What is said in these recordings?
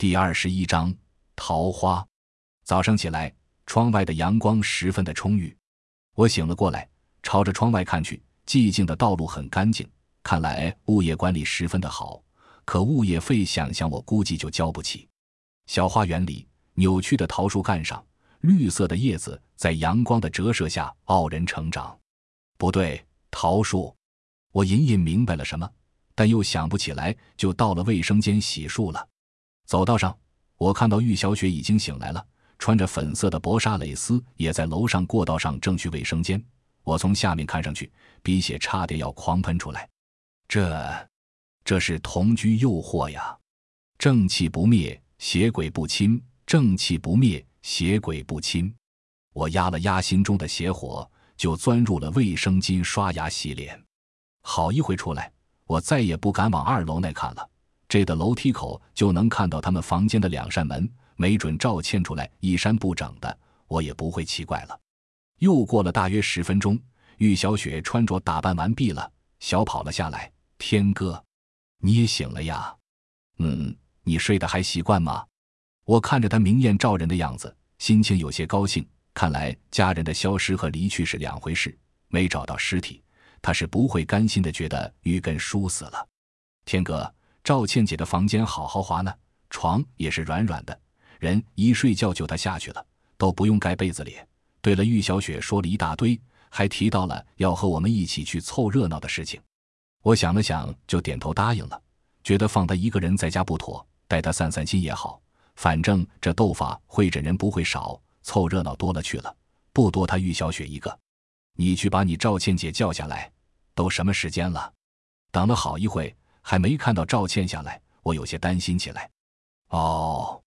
第二十一章桃花。早上起来，窗外的阳光十分的充裕。我醒了过来，朝着窗外看去，寂静的道路很干净，看来物业管理十分的好。可物业费，想想我估计就交不起。小花园里，扭曲的桃树干上，绿色的叶子在阳光的折射下傲人成长。不对，桃树。我隐隐明白了什么，但又想不起来，就到了卫生间洗漱了。走道上，我看到玉小雪已经醒来了，穿着粉色的薄纱蕾丝，也在楼上过道上正去卫生间。我从下面看上去，鼻血差点要狂喷出来。这，这是同居诱惑呀！正气不灭，邪鬼不侵；正气不灭，邪鬼不侵。我压了压心中的邪火，就钻入了卫生间刷牙洗脸。好一回出来，我再也不敢往二楼那看了。这的楼梯口就能看到他们房间的两扇门，没准赵倩出来衣衫不整的，我也不会奇怪了。又过了大约十分钟，玉小雪穿着打扮完毕了，小跑了下来。天哥，你也醒了呀？嗯，你睡得还习惯吗？我看着他明艳照人的样子，心情有些高兴。看来家人的消失和离去是两回事，没找到尸体。他是不会甘心的，觉得玉根输死了。天哥，赵倩姐的房间好豪华呢，床也是软软的，人一睡觉就他下去了，都不用盖被子里。对了，玉小雪说了一大堆，还提到了要和我们一起去凑热闹的事情。我想了想，就点头答应了，觉得放他一个人在家不妥，带他散散心也好。反正这斗法会诊人不会少，凑热闹多了去了，不多他玉小雪一个。你去把你赵倩姐叫下来，都什么时间了？等了好一会，还没看到赵倩下来，我有些担心起来。哦，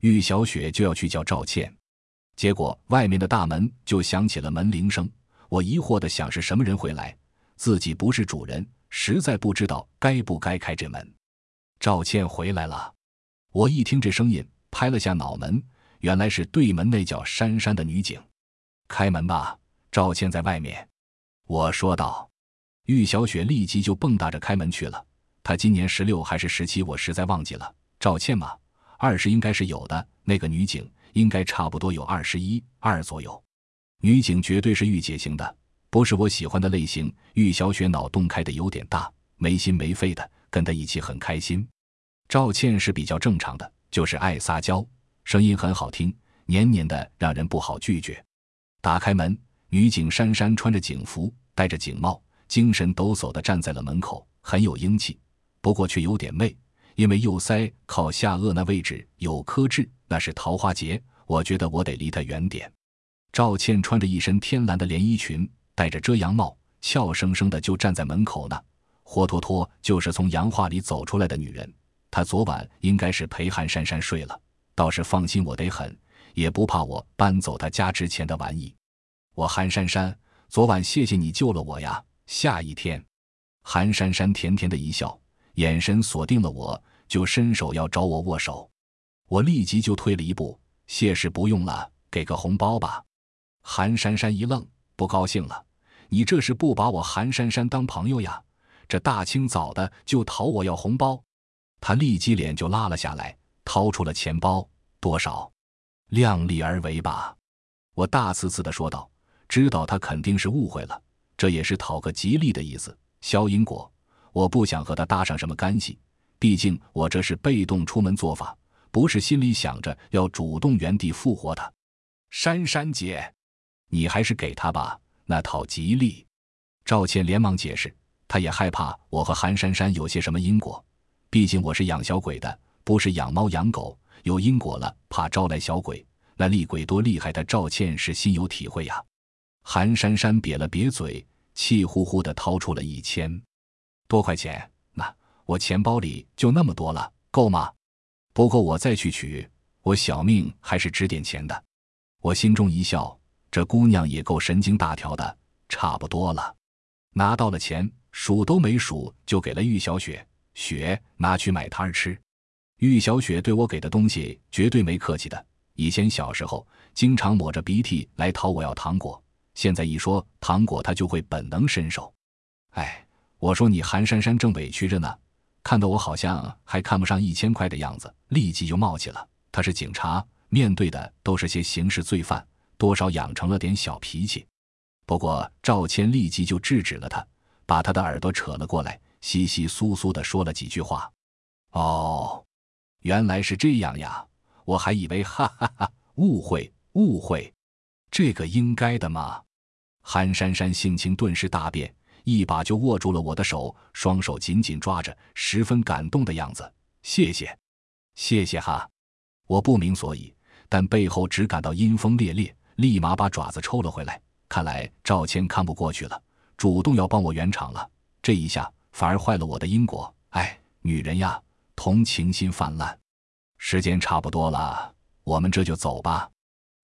玉小雪就要去叫赵倩，结果外面的大门就响起了门铃声。我疑惑的想是什么人回来，自己不是主人，实在不知道该不该开这门。赵倩回来了，我一听这声音，拍了下脑门，原来是对门那叫珊珊的女警。开门吧。赵倩在外面，我说道。玉小雪立即就蹦跶着开门去了。她今年十六还是十七，我实在忘记了。赵倩嘛，二十应该是有的。那个女警应该差不多有二十一二左右。女警绝对是御姐型的，不是我喜欢的类型。玉小雪脑洞开的有点大，没心没肺的，跟她一起很开心。赵倩是比较正常的，就是爱撒娇，声音很好听，黏黏的，让人不好拒绝。打开门。女警珊珊穿着警服，戴着警帽，精神抖擞的站在了门口，很有英气，不过却有点媚，因为右腮靠下颚那位置有颗痣，那是桃花结。我觉得我得离他远点。赵倩穿着一身天蓝的连衣裙，戴着遮阳帽，俏生生的就站在门口呢，活脱脱就是从洋画里走出来的女人。她昨晚应该是陪韩珊珊睡了，倒是放心我得很，也不怕我搬走她家值钱的玩意。我韩珊珊，昨晚谢谢你救了我呀！下一天，韩珊珊甜甜的一笑，眼神锁定了我，就伸手要找我握手。我立即就退了一步，谢是不用了，给个红包吧。韩珊珊一愣，不高兴了：“你这是不把我韩珊珊当朋友呀？这大清早的就讨我要红包？”他立即脸就拉了下来，掏出了钱包，多少？量力而为吧。我大呲呲的说道。知道他肯定是误会了，这也是讨个吉利的意思，消因果。我不想和他搭上什么干系，毕竟我这是被动出门做法，不是心里想着要主动原地复活他。珊珊姐，你还是给他吧，那讨吉利。赵倩连忙解释，她也害怕我和韩珊珊有些什么因果，毕竟我是养小鬼的，不是养猫养狗，有因果了怕招来小鬼，那厉鬼多厉害的赵倩是心有体会呀。韩珊珊瘪了瘪嘴，气呼呼的掏出了一千多块钱。那我钱包里就那么多了，够吗？不够我再去取。我小命还是值点钱的。我心中一笑，这姑娘也够神经大条的。差不多了，拿到了钱，数都没数就给了玉小雪。雪拿去买摊儿吃。玉小雪对我给的东西绝对没客气的。以前小时候经常抹着鼻涕来讨我要糖果。现在一说糖果，她就会本能伸手。哎，我说你韩珊珊正委屈着呢，看到我好像还看不上一千块的样子，立即就冒起了。他是警察，面对的都是些刑事罪犯，多少养成了点小脾气。不过赵谦立即就制止了他，把他的耳朵扯了过来，稀稀疏疏的说了几句话。哦，原来是这样呀，我还以为哈哈哈，误会误会，这个应该的嘛。韩珊珊性情顿时大变。一把就握住了我的手，双手紧紧抓着，十分感动的样子。谢谢，谢谢哈！我不明所以，但背后只感到阴风烈烈，立马把爪子抽了回来。看来赵谦看不过去了，主动要帮我圆场了。这一下反而坏了我的因果。哎，女人呀，同情心泛滥。时间差不多了，我们这就走吧。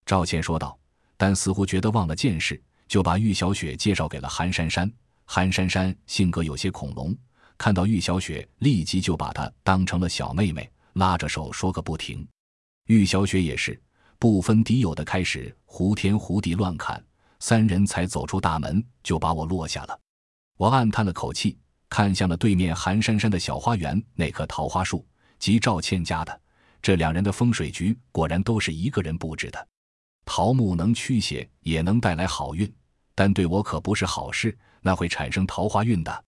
赵倩说道，但似乎觉得忘了件事，就把玉小雪介绍给了韩珊珊。韩珊珊性格有些恐龙，看到玉小雪，立即就把她当成了小妹妹，拉着手说个不停。玉小雪也是不分敌友的开始胡天胡地乱砍，三人才走出大门，就把我落下了。我暗叹了口气，看向了对面韩珊珊的小花园那棵桃花树，即赵倩家的。这两人的风水局果然都是一个人布置的。桃木能驱邪，也能带来好运，但对我可不是好事。那会产生桃花运的，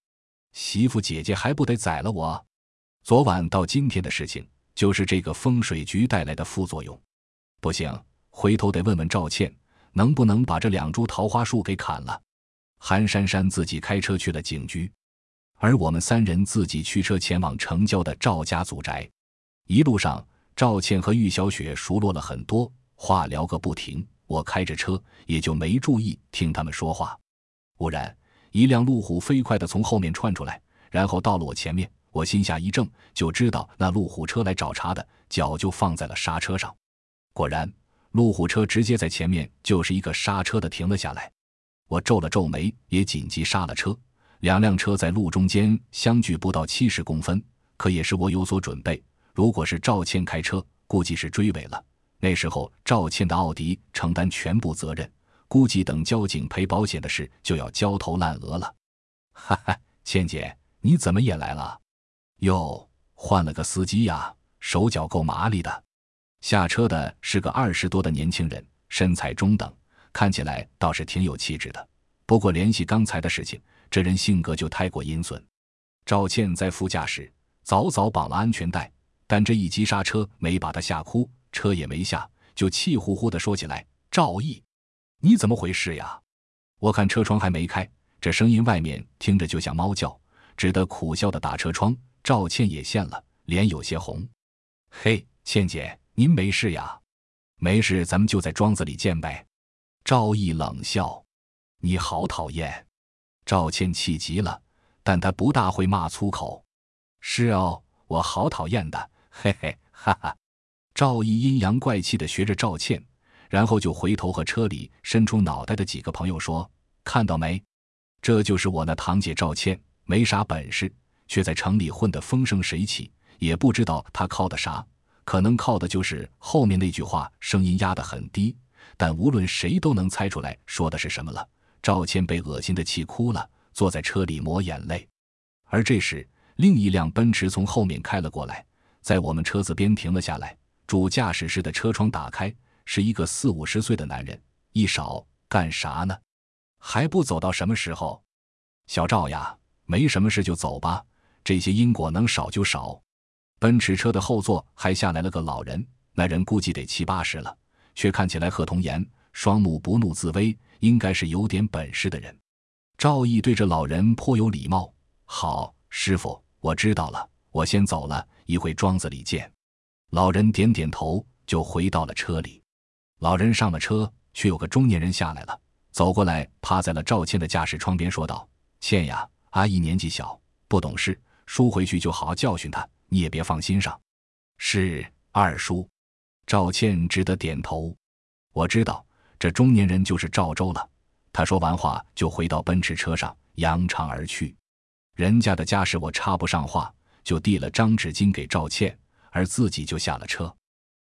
媳妇姐姐还不得宰了我？昨晚到今天的事情，就是这个风水局带来的副作用。不行，回头得问问赵倩，能不能把这两株桃花树给砍了。韩珊珊自己开车去了警局，而我们三人自己驱车前往城郊的赵家祖宅。一路上，赵倩和玉小雪熟络了很多，话聊个不停。我开着车，也就没注意听他们说话。忽然。一辆路虎飞快地从后面窜出来，然后到了我前面。我心下一怔，就知道那路虎车来找茬的，脚就放在了刹车上。果然，路虎车直接在前面就是一个刹车的停了下来。我皱了皱眉，也紧急刹了车。两辆车在路中间相距不到七十公分，可也是我有所准备。如果是赵倩开车，估计是追尾了。那时候赵倩的奥迪承担全部责任。估计等交警赔保险的事就要焦头烂额了。哈哈，倩姐，你怎么也来了？哟，换了个司机呀，手脚够麻利的。下车的是个二十多的年轻人，身材中等，看起来倒是挺有气质的。不过联系刚才的事情，这人性格就太过阴损。赵倩在副驾驶早早绑了安全带，但这一急刹车没把他吓哭，车也没下，就气呼呼地说起来：“赵毅。”你怎么回事呀？我看车窗还没开，这声音外面听着就像猫叫，只得苦笑的打车窗。赵倩也现了，脸有些红。嘿，倩姐，您没事呀？没事，咱们就在庄子里见呗。赵毅冷笑：“你好讨厌。”赵倩气极了，但她不大会骂粗口。是哦，我好讨厌的。嘿嘿，哈哈。赵毅阴阳怪气的学着赵倩。然后就回头和车里伸出脑袋的几个朋友说：“看到没？这就是我那堂姐赵倩，没啥本事，却在城里混得风生水起。也不知道她靠的啥，可能靠的就是后面那句话，声音压得很低，但无论谁都能猜出来说的是什么了。”赵倩被恶心的气哭了，坐在车里抹眼泪。而这时，另一辆奔驰从后面开了过来，在我们车子边停了下来，主驾驶室的车窗打开。是一个四五十岁的男人，一少干啥呢？还不走到什么时候？小赵呀，没什么事就走吧，这些因果能少就少。奔驰车的后座还下来了个老人，那人估计得七八十了，却看起来贺童颜，双目不怒自威，应该是有点本事的人。赵毅对这老人颇有礼貌：“好，师傅，我知道了，我先走了，一会庄子里见。”老人点点头，就回到了车里。老人上了车，却有个中年人下来了，走过来，趴在了赵倩的驾驶窗边，说道：“倩呀，阿姨年纪小，不懂事，叔回去就好好教训她，你也别放心上。”是二叔，赵倩只得点头。我知道这中年人就是赵州了。他说完话，就回到奔驰车上，扬长而去。人家的家事我插不上话，就递了张纸巾给赵倩，而自己就下了车，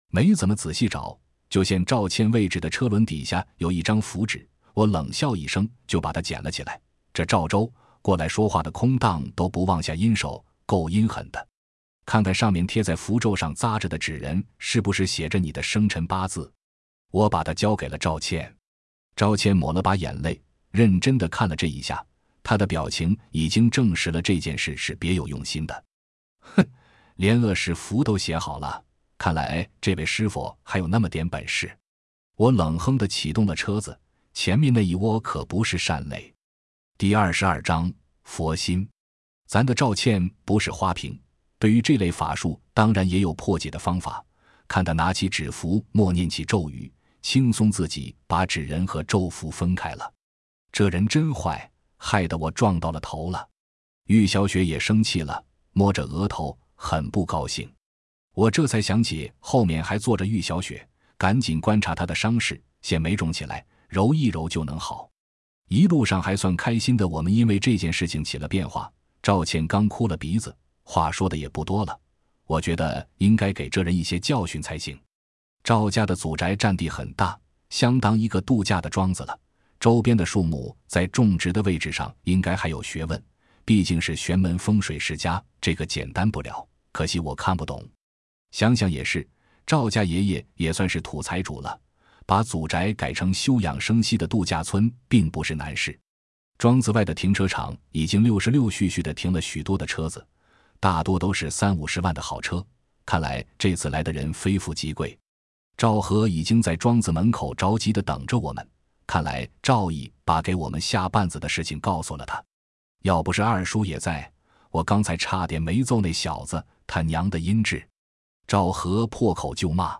没怎么仔细找。就见赵倩位置的车轮底下有一张符纸，我冷笑一声，就把它捡了起来。这赵州过来说话的空档都不忘下阴手，够阴狠的。看看上面贴在符咒上扎着的纸人，是不是写着你的生辰八字？我把它交给了赵倩。赵倩抹了把眼泪，认真的看了这一下，她的表情已经证实了这件事是别有用心的。哼，连恶事符都写好了，看来这位师傅还有那么点本事。我冷哼的启动了车子，前面那一窝可不是善类。第二十二章佛心。咱的赵倩不是花瓶。对于这类法术，当然也有破解的方法。看他拿起纸符，默念起咒语，轻松自己把纸人和咒符分开了。这人真坏，害得我撞到了头了。玉小雪也生气了，摸着额头，很不高兴。我这才想起后面还坐着玉小雪，赶紧观察她的伤势，先没肿起来，揉一揉就能好。一路上还算开心的，我们因为这件事情起了变化。赵倩刚哭了鼻子。话说的也不多了，我觉得应该给这人一些教训才行。赵家的祖宅占地很大，相当一个度假的庄子了。周边的树木在种植的位置上应该还有学问，毕竟是玄门风水世家，这个简单不了。可惜我看不懂。想想也是，赵家爷爷也算是土财主了，把祖宅改成休养生息的度假村，并不是难事。庄子外的停车场已经六十六续续的停了许多的车子。大多都是三五十万的好车，看来这次来的人非富即贵。赵和已经在庄子门口着急的等着我们，看来赵毅把给我们下绊子的事情告诉了他。要不是二叔也在，我刚才差点没揍那小子，他娘的阴质！赵和破口就骂：“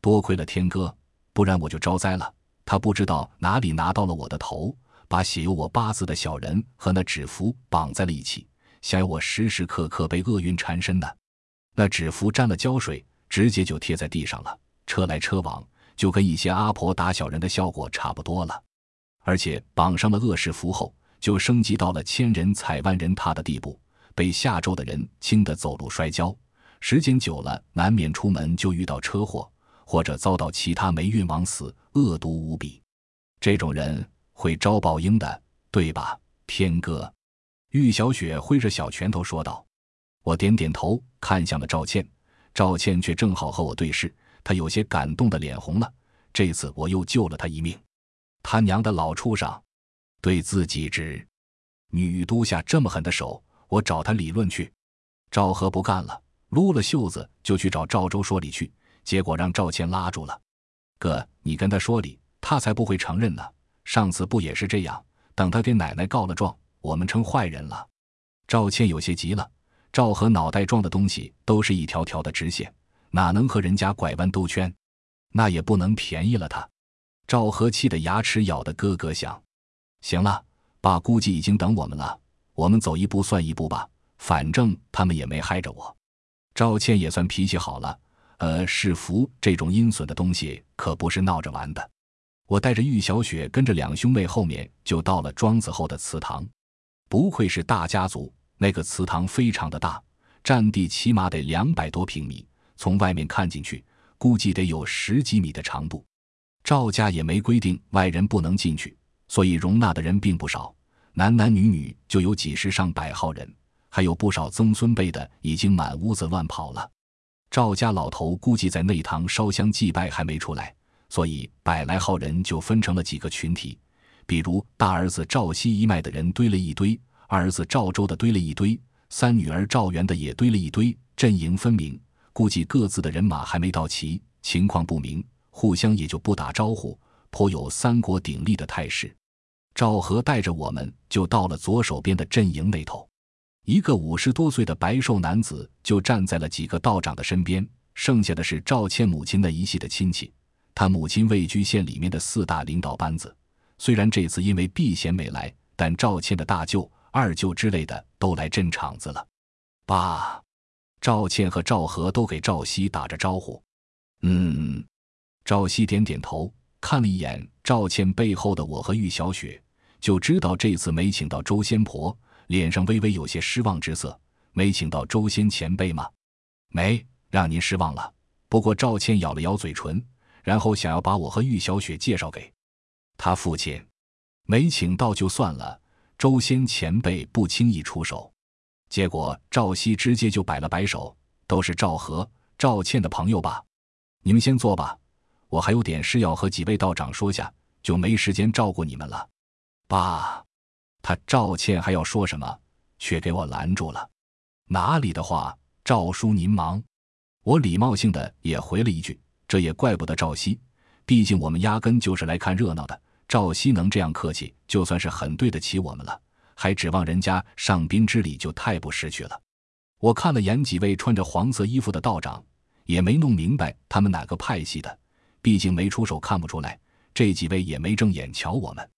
多亏了天哥，不然我就招灾了。他不知道哪里拿到了我的头，把写有我八字的小人和那纸符绑在了一起。”想要我时时刻刻被厄运缠身呢？那纸符沾了胶水，直接就贴在地上了，车来车往，就跟一些阿婆打小人的效果差不多了。而且绑上了恶事符后，就升级到了千人踩万人踏的地步，被下咒的人轻的走路摔跤，时间久了，难免出门就遇到车祸，或者遭到其他霉运枉死，恶毒无比。这种人会招报应的，对吧，天哥？玉小雪挥着小拳头说道：“我点点头，看向了赵倩。赵倩却正好和我对视，她有些感动的脸红了。这次我又救了她一命。他娘的老畜生，对自己直女都下这么狠的手，我找他理论去。”赵和不干了，撸了袖子就去找赵州说理去，结果让赵倩拉住了。哥，你跟他说理，他才不会承认呢。上次不也是这样？等他给奶奶告了状。我们成坏人了，赵倩有些急了。赵和脑袋装的东西都是一条条的直线，哪能和人家拐弯兜圈？那也不能便宜了他。赵和气得牙齿咬得咯咯响。行了，爸估计已经等我们了，我们走一步算一步吧，反正他们也没害着我。赵倩也算脾气好了。呃，是福这种阴损的东西可不是闹着玩的。我带着玉小雪跟着两兄妹后面就到了庄子后的祠堂。不愧是大家族，那个祠堂非常的大，占地起码得两百多平米。从外面看进去，估计得有十几米的长度。赵家也没规定外人不能进去，所以容纳的人并不少，男男女女就有几十上百号人，还有不少曾孙辈的已经满屋子乱跑了。赵家老头估计在内堂烧香祭拜还没出来，所以百来号人就分成了几个群体。比如大儿子赵熙一脉的人堆了一堆，二儿子赵州的堆了一堆，三女儿赵元的也堆了一堆，阵营分明，估计各自的人马还没到齐，情况不明，互相也就不打招呼，颇有三国鼎立的态势。赵和带着我们就到了左手边的阵营那头，一个五十多岁的白瘦男子就站在了几个道长的身边，剩下的是赵倩母亲那一系的亲戚，他母亲位居县里面的四大领导班子。虽然这次因为避嫌没来，但赵倩的大舅、二舅之类的都来镇场子了。爸，赵倩和赵和都给赵熙打着招呼。嗯，赵熙点点头，看了一眼赵倩背后的我和玉小雪，就知道这次没请到周仙婆，脸上微微有些失望之色。没请到周仙前辈吗？没，让您失望了。不过赵倩咬了咬嘴唇，然后想要把我和玉小雪介绍给。他父亲没请到就算了，周仙前辈不轻易出手。结果赵熙直接就摆了摆手：“都是赵和、赵倩的朋友吧？你们先坐吧，我还有点事要和几位道长说下，就没时间照顾你们了。”爸，他赵倩还要说什么，却给我拦住了。哪里的话，赵叔您忙。我礼貌性的也回了一句：“这也怪不得赵熙，毕竟我们压根就是来看热闹的。赵熙能这样客气，就算是很对得起我们了。还指望人家上宾之礼，就太不识趣了。”我看了眼几位穿着黄色衣服的道长，也没弄明白他们哪个派系的，毕竟没出手看不出来。这几位也没正眼瞧我们。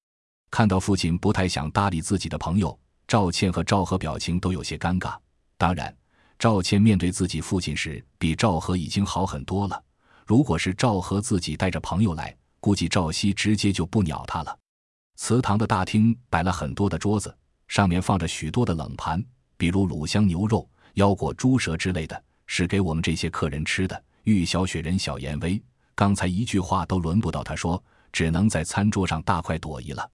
看到父亲不太想搭理自己的朋友，赵倩和赵和表情都有些尴尬。当然。赵倩面对自己父亲时，比赵和已经好很多了。如果是赵和自己带着朋友来，估计赵熙直接就不鸟他了。祠堂的大厅摆了很多的桌子，上面放着许多的冷盘，比如卤香牛肉、腰果、猪舌之类的，是给我们这些客人吃的。玉小雪人小言威，刚才一句话都轮不到他说，只能在餐桌上大快朵颐了。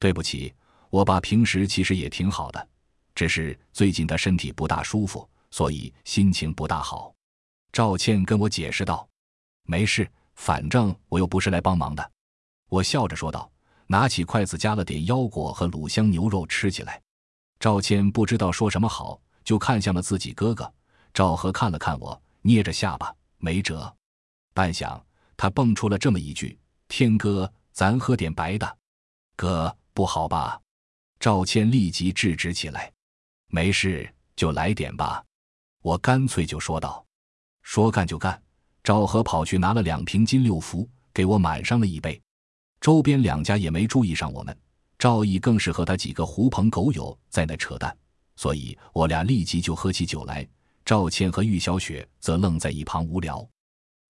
对不起，我爸平时其实也挺好的，只是最近他身体不大舒服。所以心情不大好，赵倩跟我解释道：“没事，反正我又不是来帮忙的。”我笑着说道，拿起筷子夹了点腰果和卤香牛肉吃起来。赵倩不知道说什么好，就看向了自己哥哥赵和，看了看我，捏着下巴没辙。半晌，他蹦出了这么一句：“天哥，咱喝点白的。”哥，不好吧？赵倩立即制止起来：“没事，就来点吧。”我干脆就说道：“说干就干。”赵和跑去拿了两瓶金六福，给我满上了一杯。周边两家也没注意上我们，赵毅更是和他几个狐朋狗友在那扯淡，所以我俩立即就喝起酒来。赵倩和玉小雪则愣在一旁无聊。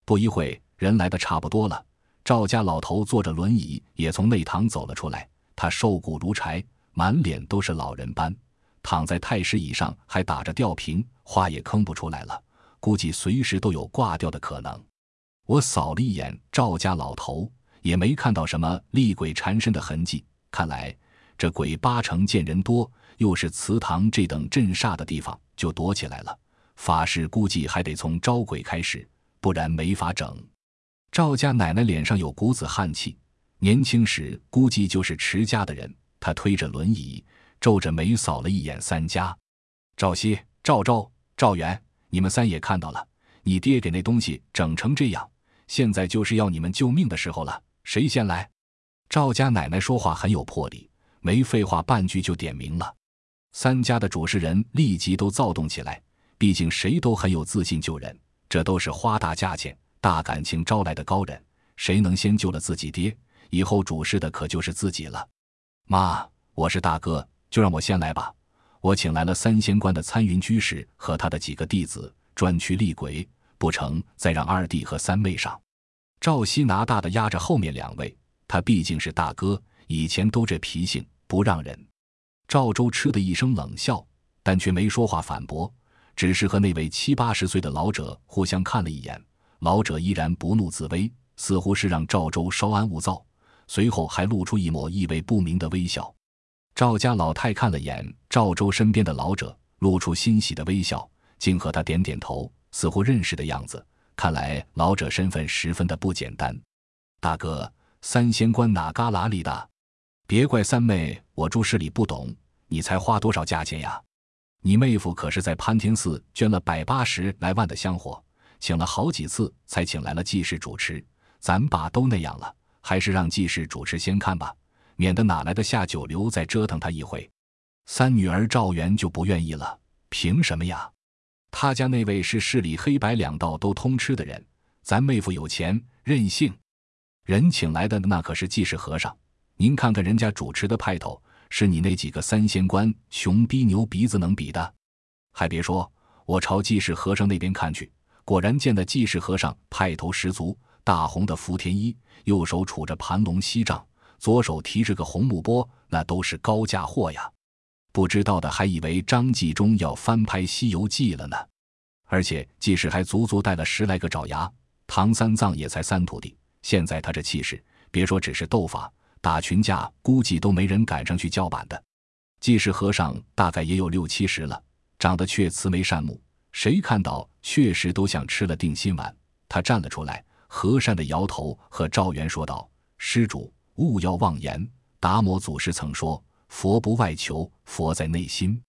不一会，人来的差不多了，赵家老头坐着轮椅也从内堂走了出来。他瘦骨如柴，满脸都是老人斑。躺在太师椅上，还打着吊瓶，话也吭不出来了，估计随时都有挂掉的可能。我扫了一眼赵家老头，也没看到什么厉鬼缠身的痕迹。看来这鬼八成见人多，又是祠堂这等镇煞的地方，就躲起来了。法事估计还得从招鬼开始，不然没法整。赵家奶奶脸上有股子汗气，年轻时估计就是持家的人。她推着轮椅。皱着眉扫了一眼三家，赵熙、赵周、赵元，你们三也看到了，你爹给那东西整成这样，现在就是要你们救命的时候了。谁先来？赵家奶奶说话很有魄力，没废话半句就点名了。三家的主事人立即都躁动起来，毕竟谁都很有自信救人，这都是花大价钱、大感情招来的高人，谁能先救了自己爹，以后主事的可就是自己了。妈，我是大哥。就让我先来吧，我请来了三仙观的参云居士和他的几个弟子，专去厉鬼。不成，再让二弟和三妹上。赵熙拿大的压着后面两位，他毕竟是大哥，以前都这脾性，不让人。赵州吃的一声冷笑，但却没说话反驳，只是和那位七八十岁的老者互相看了一眼。老者依然不怒自威，似乎是让赵州稍安勿躁，随后还露出一抹意味不明的微笑。赵家老太看了眼赵州身边的老者，露出欣喜的微笑，竟和他点点头，似乎认识的样子。看来老者身份十分的不简单。大哥，三仙观哪旮旯里的？别怪三妹，我住市里不懂。你才花多少价钱呀？你妹夫可是在潘天寺捐了百八十来万的香火，请了好几次才请来了济世主持。咱爸都那样了，还是让济世主持先看吧。免得哪来的下九流再折腾他一回，三女儿赵元就不愿意了。凭什么呀？他家那位是市里黑白两道都通吃的人，咱妹夫有钱任性。人请来的那可是济世和尚，您看看人家主持的派头，是你那几个三仙官穷逼牛鼻子能比的？还别说，我朝济世和尚那边看去，果然见的济世和尚派头十足，大红的福田衣，右手杵着盘龙锡杖。左手提着个红木钵，那都是高价货呀！不知道的还以为张纪中要翻拍《西游记》了呢。而且济世还足足带了十来个爪牙，唐三藏也才三徒弟。现在他这气势，别说只是斗法，打群架估计都没人敢上去叫板的。济世和尚大概也有六七十了，长得却慈眉善目，谁看到确实都像吃了定心丸。他站了出来，和善的摇头，和赵元说道：“施主勿要妄言，达摩祖师曾说，佛不外求，佛在内心。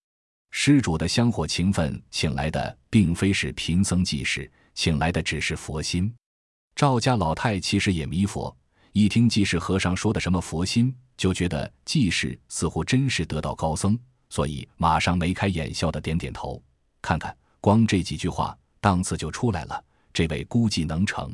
施主的香火情分，请来的并非是贫僧济世，请来的只是佛心。”赵家老太其实也迷佛，一听济世和尚说的什么佛心，就觉得济世似乎真是得道高僧，所以马上眉开眼笑的点点头。看看，光这几句话，档次就出来了。这位估计能成。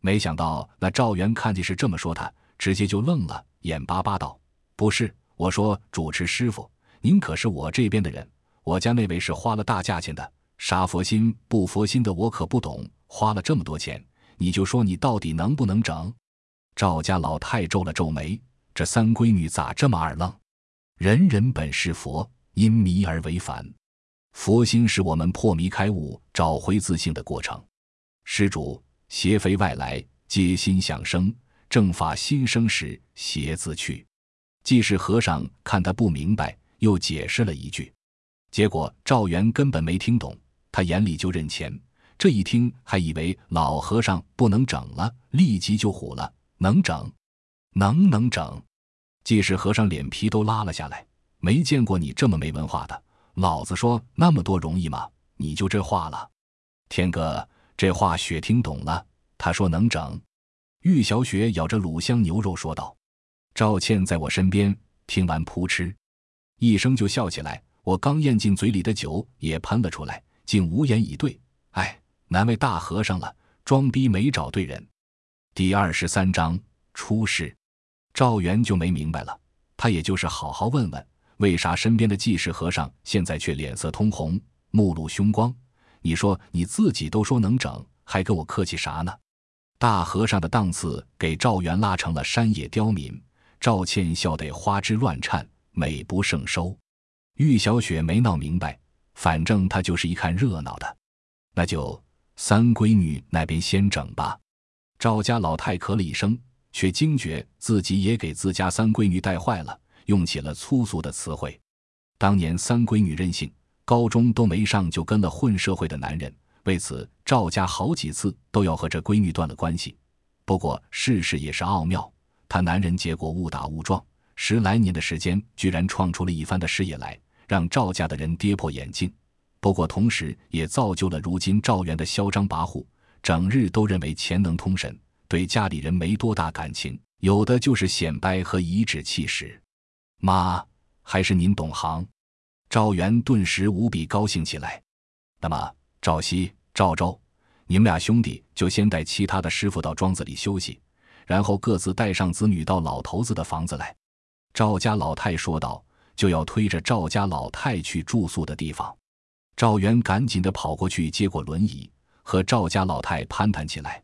没想到那赵元看见是这么说，他直接就愣了，眼巴巴道：“不是，我说主持师傅，您可是我这边的人，我家那位是花了大价钱的，杀佛心不佛心的我可不懂，花了这么多钱。”你就说你到底能不能整？赵家老太皱了皱眉，这三闺女咋这么二愣？人人本是佛，因迷而为凡。佛心是我们破迷开悟、找回自信的过程。施主，邪非外来，皆心想生。正法心生时，邪自去。既是和尚看他不明白，又解释了一句，结果赵元根本没听懂，他眼里就认钱。这一听，还以为老和尚不能整了，立即就虎了：“能整，能能整。”济世和尚脸皮都拉了下来，没见过你这么没文化的。老子说那么多容易吗？你就这话了？天哥，这话雪听懂了。他说能整。玉小雪咬着卤香牛肉说道：“赵倩在我身边，听完扑哧一声就笑起来，我刚咽进嘴里的酒也喷了出来，竟无言以对。哎。”难为大和尚了，装逼没找对人。第二十三章出事，赵元就没明白了。他也就是好好问问，为啥身边的济世和尚现在却脸色通红，目露凶光？你说你自己都说能整，还跟我客气啥呢？大和尚的档次给赵元拉成了山野刁民。赵倩笑得花枝乱颤，美不胜收。玉小雪没闹明白，反正她就是一看热闹的，那就。三闺女那边先整吧。赵家老太咳了一声，却惊觉自己也给自家三闺女带坏了，用起了粗俗的词汇。当年三闺女任性，高中都没上就跟了混社会的男人，为此赵家好几次都要和这闺女断了关系。不过世事也是奥妙，她男人结果误打误撞，十来年的时间居然创出了一番的事业来，让赵家的人跌破眼镜。不过，同时也造就了如今赵元的嚣张跋扈，整日都认为钱能通神，对家里人没多大感情，有的就是显摆和颐指气使。妈，还是您懂行。赵元顿时无比高兴起来。那么，赵熙、赵周，你们俩兄弟就先带其他的师傅到庄子里休息，然后各自带上子女到老头子的房子来。赵家老太说道，就要推着赵家老太去住宿的地方。赵元赶紧的跑过去，接过轮椅，和赵家老太攀谈起来。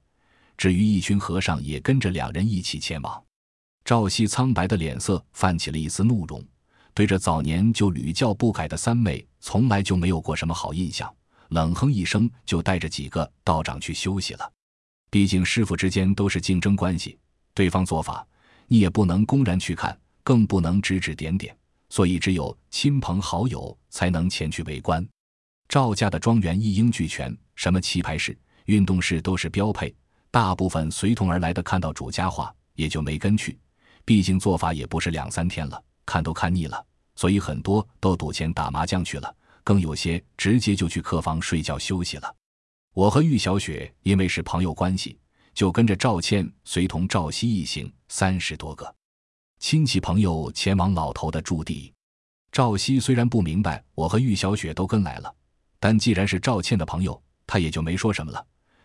至于一群和尚，也跟着两人一起前往。赵熙苍白的脸色泛起了一丝怒容，对着早年就屡教不改的三妹，从来就没有过什么好印象。冷哼一声，就带着几个道长去休息了。毕竟师傅之间都是竞争关系，对方做法，你也不能公然去看，更不能指指点点，所以只有亲朋好友才能前去围观。赵家的庄园一应俱全，什么棋牌室、运动室都是标配。大部分随同而来的看到主家话，也就没跟去。毕竟做法也不是两三天了，看都看腻了，所以很多都赌钱打麻将去了，更有些直接就去客房睡觉休息了。我和玉小雪因为是朋友关系，就跟着赵倩随同赵熙一行三十多个亲戚朋友前往老头的驻地。赵熙虽然不明白我和玉小雪都跟来了。但既然是赵倩的朋友，他也就没说什么了。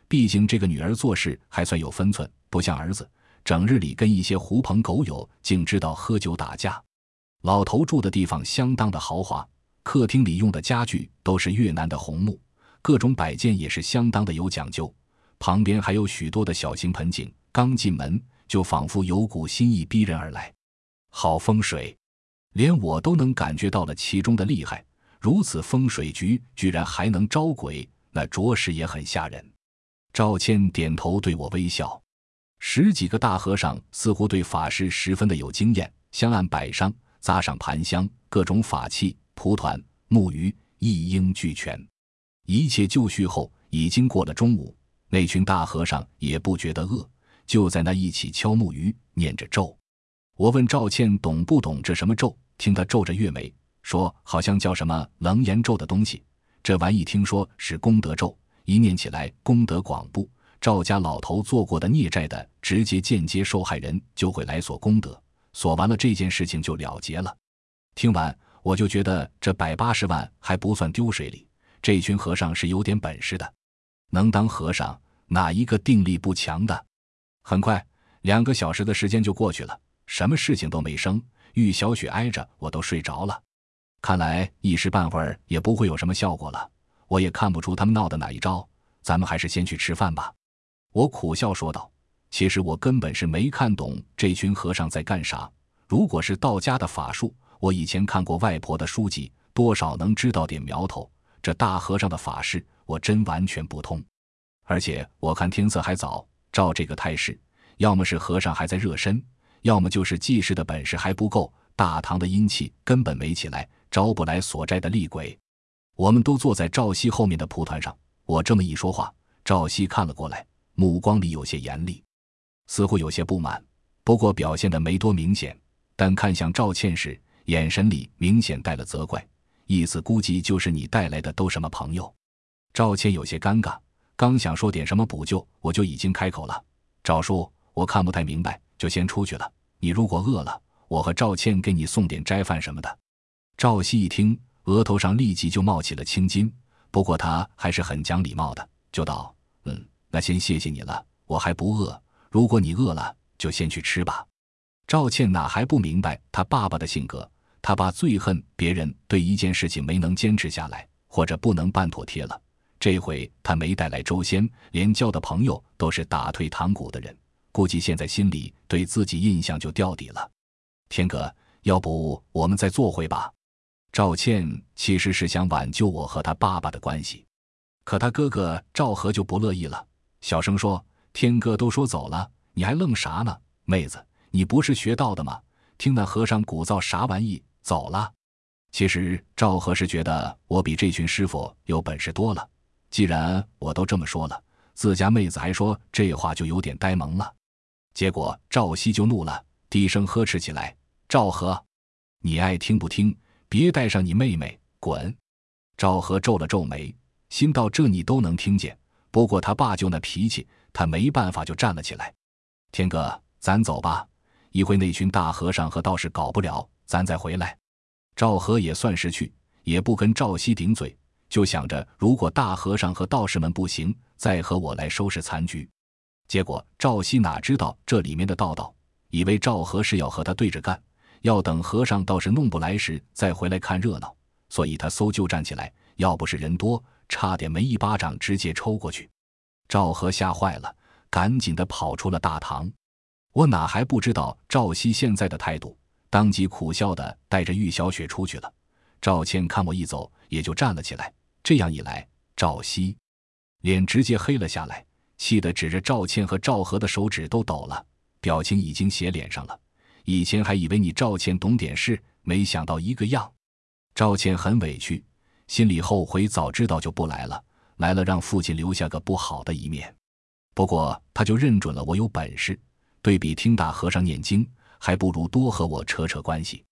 毕竟这个女儿做事还算有分寸，不像儿子，整日里跟一些狐朋狗友，竟知道喝酒打架。老头住的地方相当的豪华，客厅里用的家具都是越南的红木，各种摆件也是相当的有讲究。旁边还有许多的小型盆景，刚进门就仿佛有股心意逼人而来，好风水，连我都能感觉到了其中的厉害。如此风水局居然还能招鬼，那着实也很吓人。赵谦点头对我微笑。十几个大和尚似乎对法事十分的有经验，香案摆上，扎上盘香，各种法器、蒲团、木鱼、一应俱全。一切就绪后，已经过了中午，那群大和尚也不觉得饿，就在那一起敲木鱼，念着咒。我问赵倩懂不懂这什么咒，听他皱着月眉说，好像叫什么楞严咒的东西。这玩意听说是功德咒，一念起来功德广布，赵家老头做过的孽债的直接间接受害人就会来索功德，索完了这件事情就了结了。听完我就觉得这百八十万还不算丢水里，这群和尚是有点本事的，能当和尚哪一个定力不强的？很快两个小时的时间就过去了。什么事情都没生，玉小雪挨着我都睡着了。看来一时半会儿也不会有什么效果了。我也看不出他们闹的哪一招，咱们还是先去吃饭吧。我苦笑说道：“其实我根本是没看懂这群和尚在干啥。如果是道家的法术，我以前看过外婆的书籍，多少能知道点苗头。这大和尚的法事，我真完全不通。而且我看天色还早，照这个态势，要么是和尚还在热身。”要么就是济世的本事还不够，大唐的阴气根本没起来，招不来所寨的厉鬼。我们都坐在赵熙后面的蒲团上，我这么一说话，赵熙看了过来，目光里有些严厉，似乎有些不满，不过表现的没多明显。但看向赵倩时，眼神里明显带了责怪，意思估计就是你带来的都什么朋友。赵倩有些尴尬，刚想说点什么补救，我就已经开口了：“赵叔，我看不太明白。”就先出去了。你如果饿了，我和赵倩给你送点斋饭什么的。赵熙一听，额头上立即就冒起了青筋。不过他还是很讲礼貌的，就道：“，那先谢谢你了。我还不饿，如果你饿了，就先去吃吧。”赵倩哪还不明白他爸爸的性格？他爸最恨别人对一件事情没能坚持下来，或者不能办妥帖了。这回他没带来周仙，连交的朋友都是打退堂鼓的人。估计现在心里对自己印象就掉底了。天哥，要不我们再坐会吧？赵倩其实是想挽救我和他爸爸的关系，可他哥哥赵和就不乐意了，小声说：“天哥都说走了，你还愣啥呢？妹子，你不是学道的吗？听那和尚鼓噪啥玩意？走了。”其实赵和是觉得我比这群师傅有本事多了。既然我都这么说了，自家妹子还说这话，就有点呆萌了。结果赵熙就怒了，低声呵斥起来：“赵和，你爱听不听，别带上你妹妹，滚！”赵和皱了皱眉，心道：“这你都能听见。”不过他爸就那脾气，他没办法，就站了起来：“天哥，咱走吧，一会那群大和尚和道士搞不了，咱再回来。”赵和也算是去，也不跟赵熙顶嘴，就想着如果大和尚和道士们不行，再和我来收拾残局。结果赵熙哪知道这里面的道道，以为赵和是要和他对着干，要等和尚道士弄不来时再回来看热闹，所以他嗖就站起来，要不是人多，差点没一巴掌直接抽过去。赵和吓坏了，赶紧的跑出了大堂。我哪还不知道赵熙现在的态度，当即苦笑的带着玉小雪出去了。赵倩看我一走，也就站了起来。这样一来，赵熙脸直接黑了下来。气得指着赵倩和赵和的手指都抖了，表情已经写脸上了。以前还以为你赵倩懂点事，没想到一个样。赵倩很委屈，心里后悔早知道就不来了，来了让父亲留下个不好的一面。不过他就认准了我有本事，对比听大和尚念经，还不如多和我扯扯关系。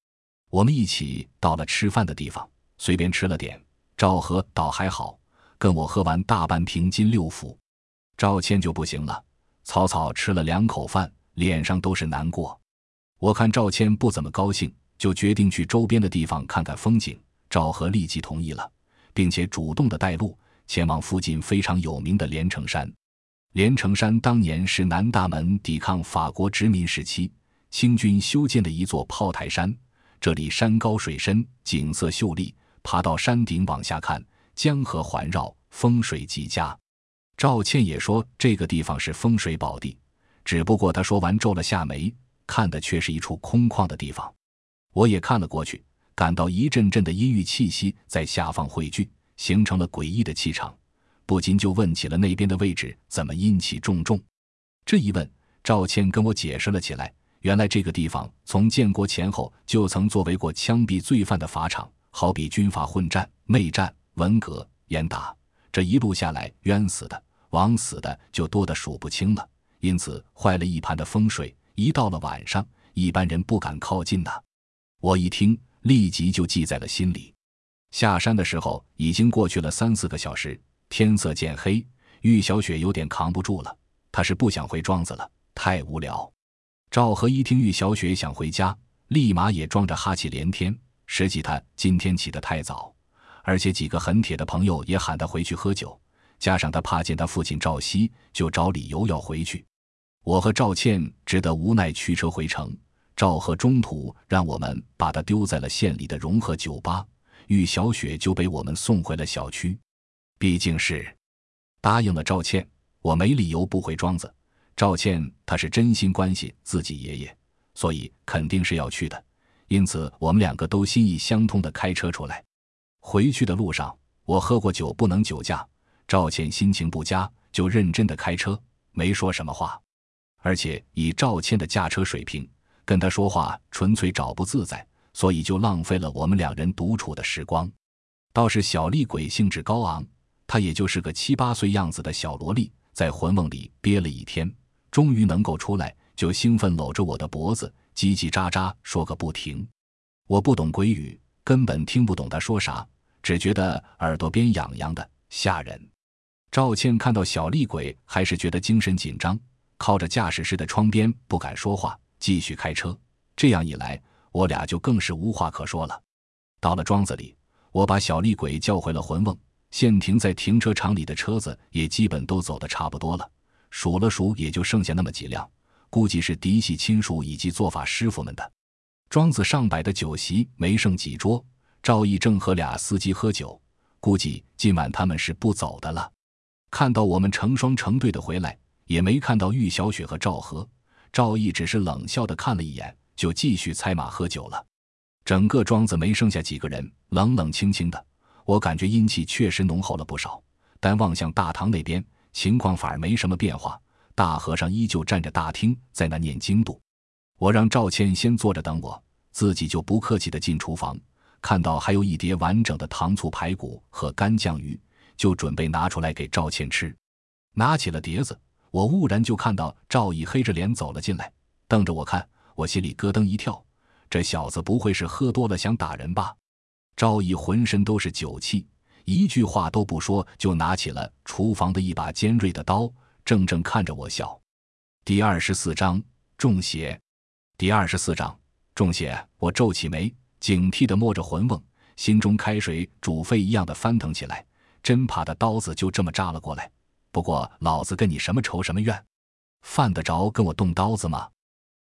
我们一起到了吃饭的地方，随便吃了点。赵和倒还好，跟我喝完大半瓶金六福。赵倩就不行了，草草吃了两口饭，脸上都是难过。我看赵倩不怎么高兴，就决定去周边的地方看看风景。赵和立即同意了，并且主动的带路前往附近非常有名的连城山。连城山当年是南大门抵抗法国殖民时期清军修建的一座炮台山，这里山高水深，景色秀丽。爬到山顶往下看，江河环绕，风水极佳。赵倩也说这个地方是风水宝地，只不过她说完皱了下眉，看的却是一处空旷的地方。我也看了过去，感到一阵阵的阴郁气息在下方汇聚，形成了诡异的气场，不禁就问起了那边的位置怎么阴气重重。这一问，赵倩跟我解释了起来，原来这个地方从建国前后就曾作为过枪毙罪犯的法场，好比军阀混战、内战、文革、严打，这一路下来，冤死的、枉死的就多得数不清了。因此，坏了一盘的风水，一到了晚上，一般人不敢靠近的。我一听，立即就记在了心里。下山的时候，已经过去了三四个小时，天色渐黑，玉小雪有点扛不住了，她是不想回庄子了，太无聊。赵和一听玉小雪想回家，立马也装着哈气连天。实际他今天起得太早，而且几个很铁的朋友也喊他回去喝酒，加上他怕见他父亲赵熙，就找理由要回去。我和赵倩只得无奈驱车回城。赵和中途让我们把他丢在了县里的融合酒吧，玉小雪就被我们送回了小区。毕竟是答应了赵倩，我没理由不回庄子。赵倩她是真心关心自己爷爷，所以肯定是要去的。因此，我们两个都心意相通的开车出来。回去的路上，我喝过酒，不能酒驾。赵倩心情不佳，就认真的开车，没说什么话。而且以赵倩的驾车水平，跟他说话纯粹找不自在，所以就浪费了我们两人独处的时光。倒是小厉鬼兴致高昂，她也就是个七八岁样子的小萝莉，在魂梦里憋了一天，终于能够出来，就兴奋搂着我的脖子。叽叽喳喳说个不停，我不懂鬼语，根本听不懂他说啥，只觉得耳朵边痒痒的，吓人。赵倩看到小厉鬼，还是觉得精神紧张，靠着驾驶室的窗边不敢说话，继续开车。这样一来，我俩就更是无话可说了。到了庄子里，我把小厉鬼叫回了魂瓮，现停在停车场里的车子也基本都走得差不多了，数了数，也就剩下那么几辆。估计是嫡系亲属以及做法师傅们的庄子上摆的酒席没剩几桌，赵毅正和俩司机喝酒，估计今晚他们是不走的了。看到我们成双成对的回来，也没看到玉小雪和赵和，赵毅只是冷笑的看了一眼，就继续猜马喝酒了。整个庄子没剩下几个人，冷冷清清的，我感觉阴气确实浓厚了不少。但望向大堂那边，情况反而没什么变化。大和尚依旧站着大厅，在那念经度。我让赵倩先坐着等我，自己就不客气的进厨房，看到还有一碟完整的糖醋排骨和干酱鱼，就准备拿出来给赵倩吃。拿起了碟子，我兀然就看到赵毅黑着脸走了进来，瞪着我看，我心里咯噔一跳，这小子不会是喝多了想打人吧？赵毅浑身都是酒气，一句话都不说，就拿起了厨房的一把尖锐的刀。正正看着我笑。第二十四章中邪。第二十四章中邪。我皱起眉，警惕地摸着魂瓮，心中开水煮沸一样的翻腾起来，真怕他刀子就这么扎了过来。不过老子跟你什么仇什么怨，犯得着跟我动刀子吗？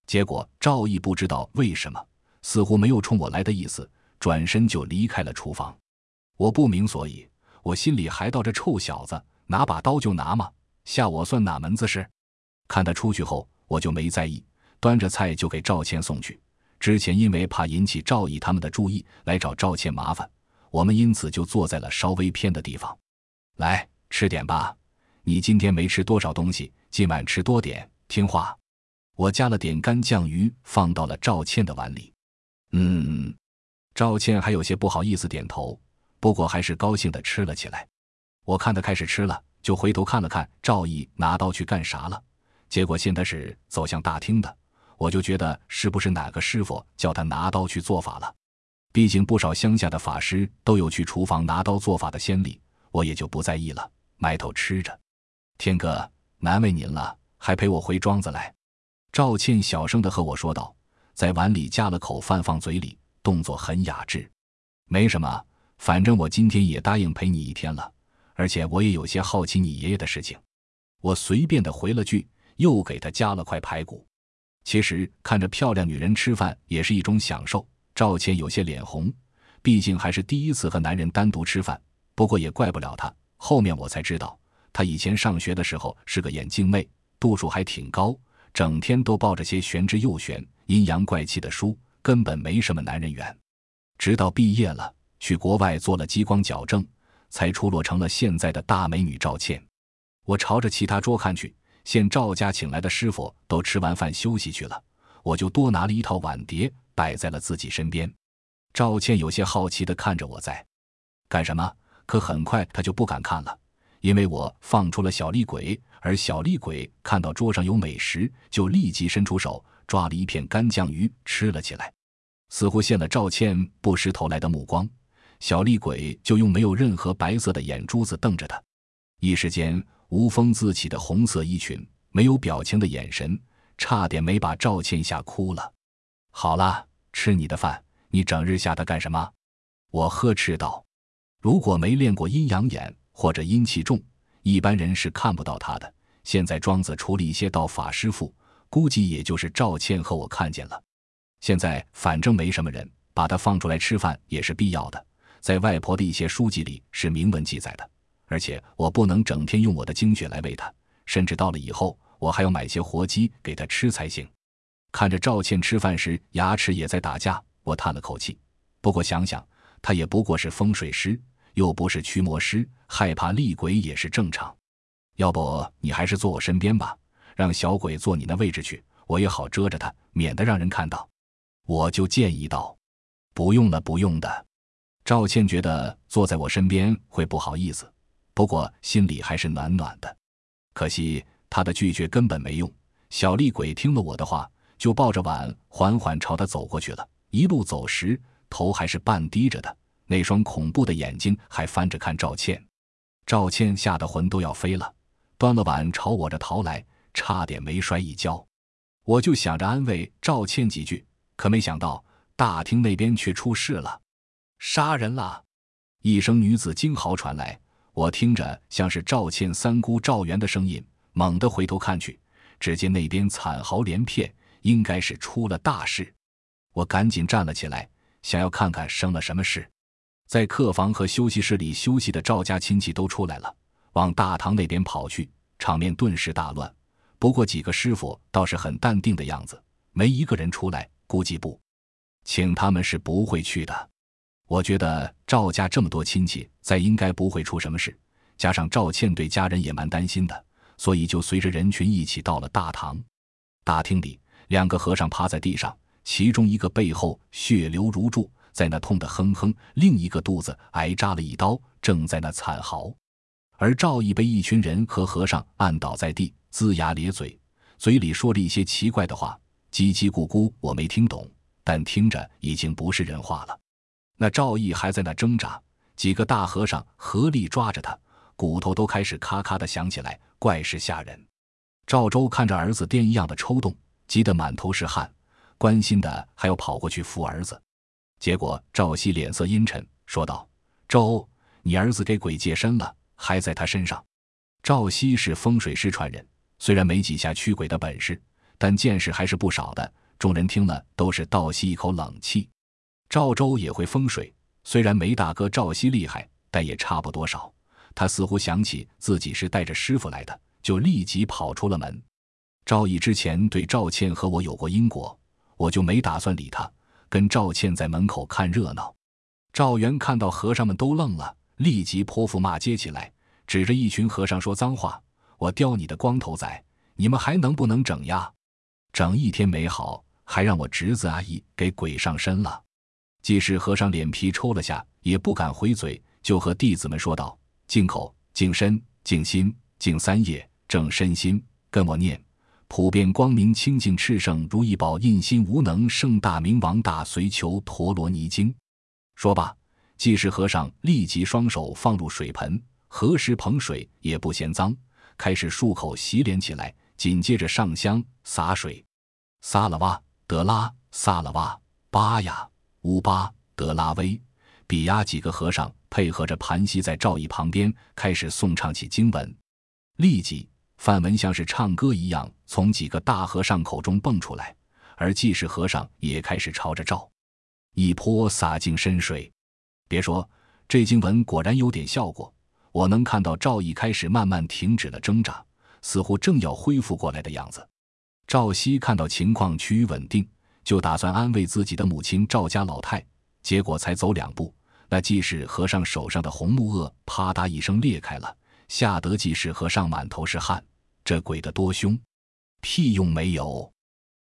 结果赵毅不知道为什么，似乎没有冲我来的意思，转身就离开了厨房。我不明所以，我心里还道：这臭小子拿把刀就拿嘛。吓我算哪门子事？看他出去后，我就没在意，端着菜就给赵倩送去。之前因为怕引起赵毅他们的注意，来找赵倩麻烦，我们因此就坐在了稍微偏的地方。来吃点吧，你今天没吃多少东西，今晚吃多点，听话。我加了点干酱鱼，放到了赵倩的碗里。嗯，赵倩还有些不好意思点头，不过还是高兴的吃了起来。我看她开始吃了。就回头看了看赵毅拿刀去干啥了，结果见他是走向大厅的，我就觉得是不是哪个师傅叫他拿刀去做法了？毕竟不少乡下的法师都有去厨房拿刀做法的先例，我也就不在意了，埋头吃着。天哥，难为您了，还陪我回庄子来。赵倩小声的和我说道，在碗里夹了口饭放嘴里，动作很雅致。没什么，反正我今天也答应陪你一天了。而且我也有些好奇你爷爷的事情，我随便的回了句，又给他加了块排骨。其实看着漂亮女人吃饭也是一种享受。赵倩有些脸红，毕竟还是第一次和男人单独吃饭。不过也怪不了她，后面我才知道，她以前上学的时候是个眼镜妹，度数还挺高，整天都抱着些玄之又玄、阴阳怪气的书，根本没什么男人缘。直到毕业了，去国外做了激光矫正。才出落成了现在的大美女赵倩。我朝着其他桌看去，现赵家请来的师傅都吃完饭休息去了，我就多拿了一套碗碟摆在了自己身边。赵倩有些好奇地看着我，在干什么？可很快她就不敢看了，因为我放出了小厉鬼，而小厉鬼看到桌上有美食，就立即伸出手抓了一片干酱鱼吃了起来，似乎现了赵倩不识投来的目光。小厉鬼就用没有任何白色的眼珠子瞪着他，一时间无风自起的红色衣裙，没有表情的眼神，差点没把赵倩吓哭了。好了，吃你的饭，你整日吓他干什么？我呵斥道。如果没练过阴阳眼或者阴气重，一般人是看不到他的。现在庄子除了一些道法师傅，估计也就是赵倩和我看见了。现在反正没什么人，把他放出来吃饭也是必要的。在外婆的一些书籍里是明文记载的，而且我不能整天用我的精血来喂他，甚至到了以后，我还要买些活鸡给他吃才行。看着赵倩吃饭时牙齿也在打架，我叹了口气。不过想想，他也不过是风水师，又不是驱魔师，害怕厉鬼也是正常。要不你还是坐我身边吧，让小鬼坐你那位置去，我也好遮着他，免得让人看到。我就建议道：“不用了，不用的。”赵倩觉得坐在我身边会不好意思，不过心里还是暖暖的。可惜他的拒绝根本没用。小厉鬼听了我的话，就抱着碗缓缓朝他走过去了。一路走时，头还是半低着的，那双恐怖的眼睛还翻着看赵倩。赵倩吓得魂都要飞了，端了碗朝我这逃来，差点没摔一跤。我就想着安慰赵倩几句，可没想到大厅那边却出事了。杀人了！一声女子惊嚎传来，我听着像是赵倩三姑赵元的声音，猛地回头看去，只见那边惨嚎连片，应该是出了大事。我赶紧站了起来，想要看看生了什么事。在客房和休息室里休息的赵家亲戚都出来了，往大堂那边跑去，场面顿时大乱。不过几个师傅倒是很淡定的样子，没一个人出来，估计不请他们是不会去的。我觉得赵家这么多亲戚，在应该不会出什么事。加上赵倩对家人也蛮担心的，所以就随着人群一起到了大堂。大厅里，两个和尚趴在地上，其中一个背后血流如注，在那痛得哼哼；另一个肚子挨扎了一刀，正在那惨嚎。而赵毅被一群人和和尚按倒在地，龇牙咧嘴，嘴里说着一些奇怪的话，叽叽咕咕，我没听懂，但听着已经不是人话了。那赵毅还在那挣扎，几个大和尚合力抓着他，骨头都开始咔咔的响起来，怪是吓人。赵周看着儿子电一样的抽动，急得满头是汗，关心的还要跑过去扶儿子。结果赵熙脸色阴沉，说道：“周，你儿子给鬼借身了，还在他身上。”赵熙是风水师传人，虽然没几下驱鬼的本事，但见识还是不少的。众人听了都是倒吸一口冷气。赵州也会风水，虽然没大哥赵熙厉害，但也差不多少。他似乎想起自己是带着师傅来的，就立即跑出了门。赵毅之前对赵倩和我有过因果，我就没打算理他，跟赵倩在门口看热闹。赵元看到和尚们都愣了，立即泼妇骂街起来，指着一群和尚说脏话：“我叼你的光头仔，你们还能不能整呀？整一天没好，还让我侄子阿姨给鬼上身了。”即使和尚脸皮抽了下，也不敢回嘴，就和弟子们说道：“净口、净身、净心、净三业，正身心，跟我念：普遍光明清净炽盛如意宝印心无能圣大明王大随求陀罗尼经。”说罢，济世和尚立即双手放入水盆，何时捧水也不嫌脏，开始漱口洗脸起来，紧接着上香洒水，撒了哇德拉，撒了哇巴呀。乌巴德拉威比亚几个和尚配合着盘膝在赵毅旁边，开始诵唱起经文。立即，梵文像是唱歌一样从几个大和尚口中蹦出来，而济世和尚也开始朝着赵一泼洒净身水。别说，这经文果然有点效果。我能看到赵一开始慢慢停止了挣扎，似乎正要恢复过来的样子。赵熙看到情况趋于稳定。就打算安慰自己的母亲赵家老太，结果才走两步，那济世和尚手上的红木鳄啪嗒一声裂开了，吓得济世和尚满头是汗。这鬼的多凶，屁用没有！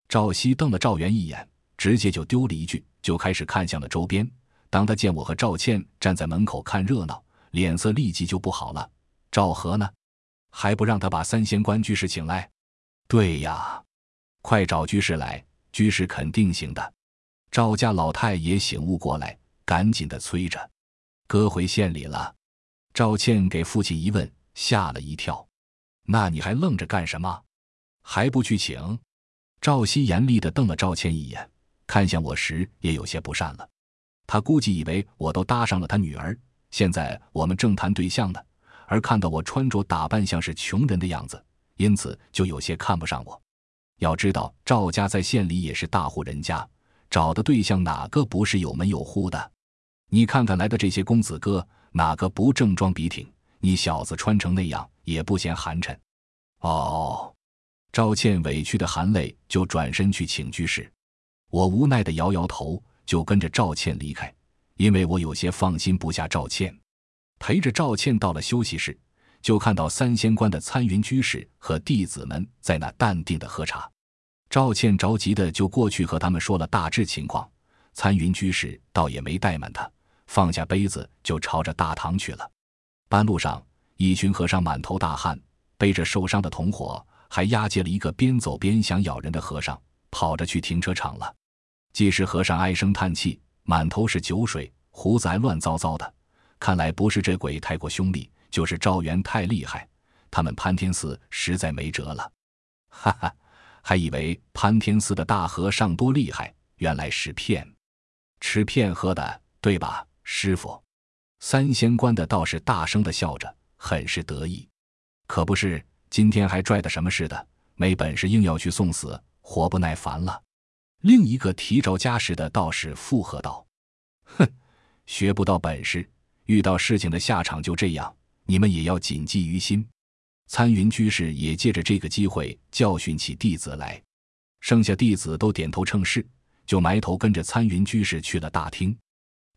赵熙瞪了赵元一眼，直接就丢了一句，就开始看向了周边。当他见我和赵倩站在门口看热闹，脸色立即就不好了。赵和呢？还不让他把三仙官居士请来？对呀，快找居士来，居士肯定行的。赵家老太也醒悟过来，赶紧的催着：“哥回县里了。”赵倩给父亲一问，吓了一跳：“那你还愣着干什么？还不去请？”赵熙严厉的瞪了赵倩一眼，看向我时也有些不善了。他估计以为我都搭上了他女儿，现在我们正谈对象呢，而看到我穿着打扮像是穷人的样子，因此就有些看不上我。要知道，赵家在县里也是大户人家。找的对象哪个不是有门有户的？你看看来的这些公子哥，哪个不正装笔挺？你小子穿成那样也不嫌寒碜。哦，赵倩委屈的含泪就转身去请居士。我无奈的摇摇头，就跟着赵倩离开，因为我有些放心不下赵倩。陪着赵倩到了休息室，就看到三仙观的参云居士和弟子们在那淡定的喝茶。赵倩着急的就过去和他们说了大致情况，参云居士倒也没怠慢他，放下杯子就朝着大堂去了。半路上，一群和尚满头大汗，背着受伤的同伙，还押解了一个边走边想咬人的和尚，跑着去停车场了。济世和尚唉声叹气，满头是酒水，胡子还乱糟糟的，看来不是这鬼太过凶厉，就是赵元太厉害，他们潘天寺实在没辙了。哈哈。还以为潘天寺的大和尚多厉害，原来是骗，吃骗喝的，对吧，师傅？三仙观的道士大声的笑着，很是得意。可不是，今天还拽的什么似的，没本事硬要去送死，活不耐烦了。另一个提着家什的道士附和道：“哼，学不到本事，遇到事情的下场就这样，你们也要谨记于心。”参云居士也借着这个机会教训起弟子来，剩下弟子都点头称是，就埋头跟着参云居士去了大厅。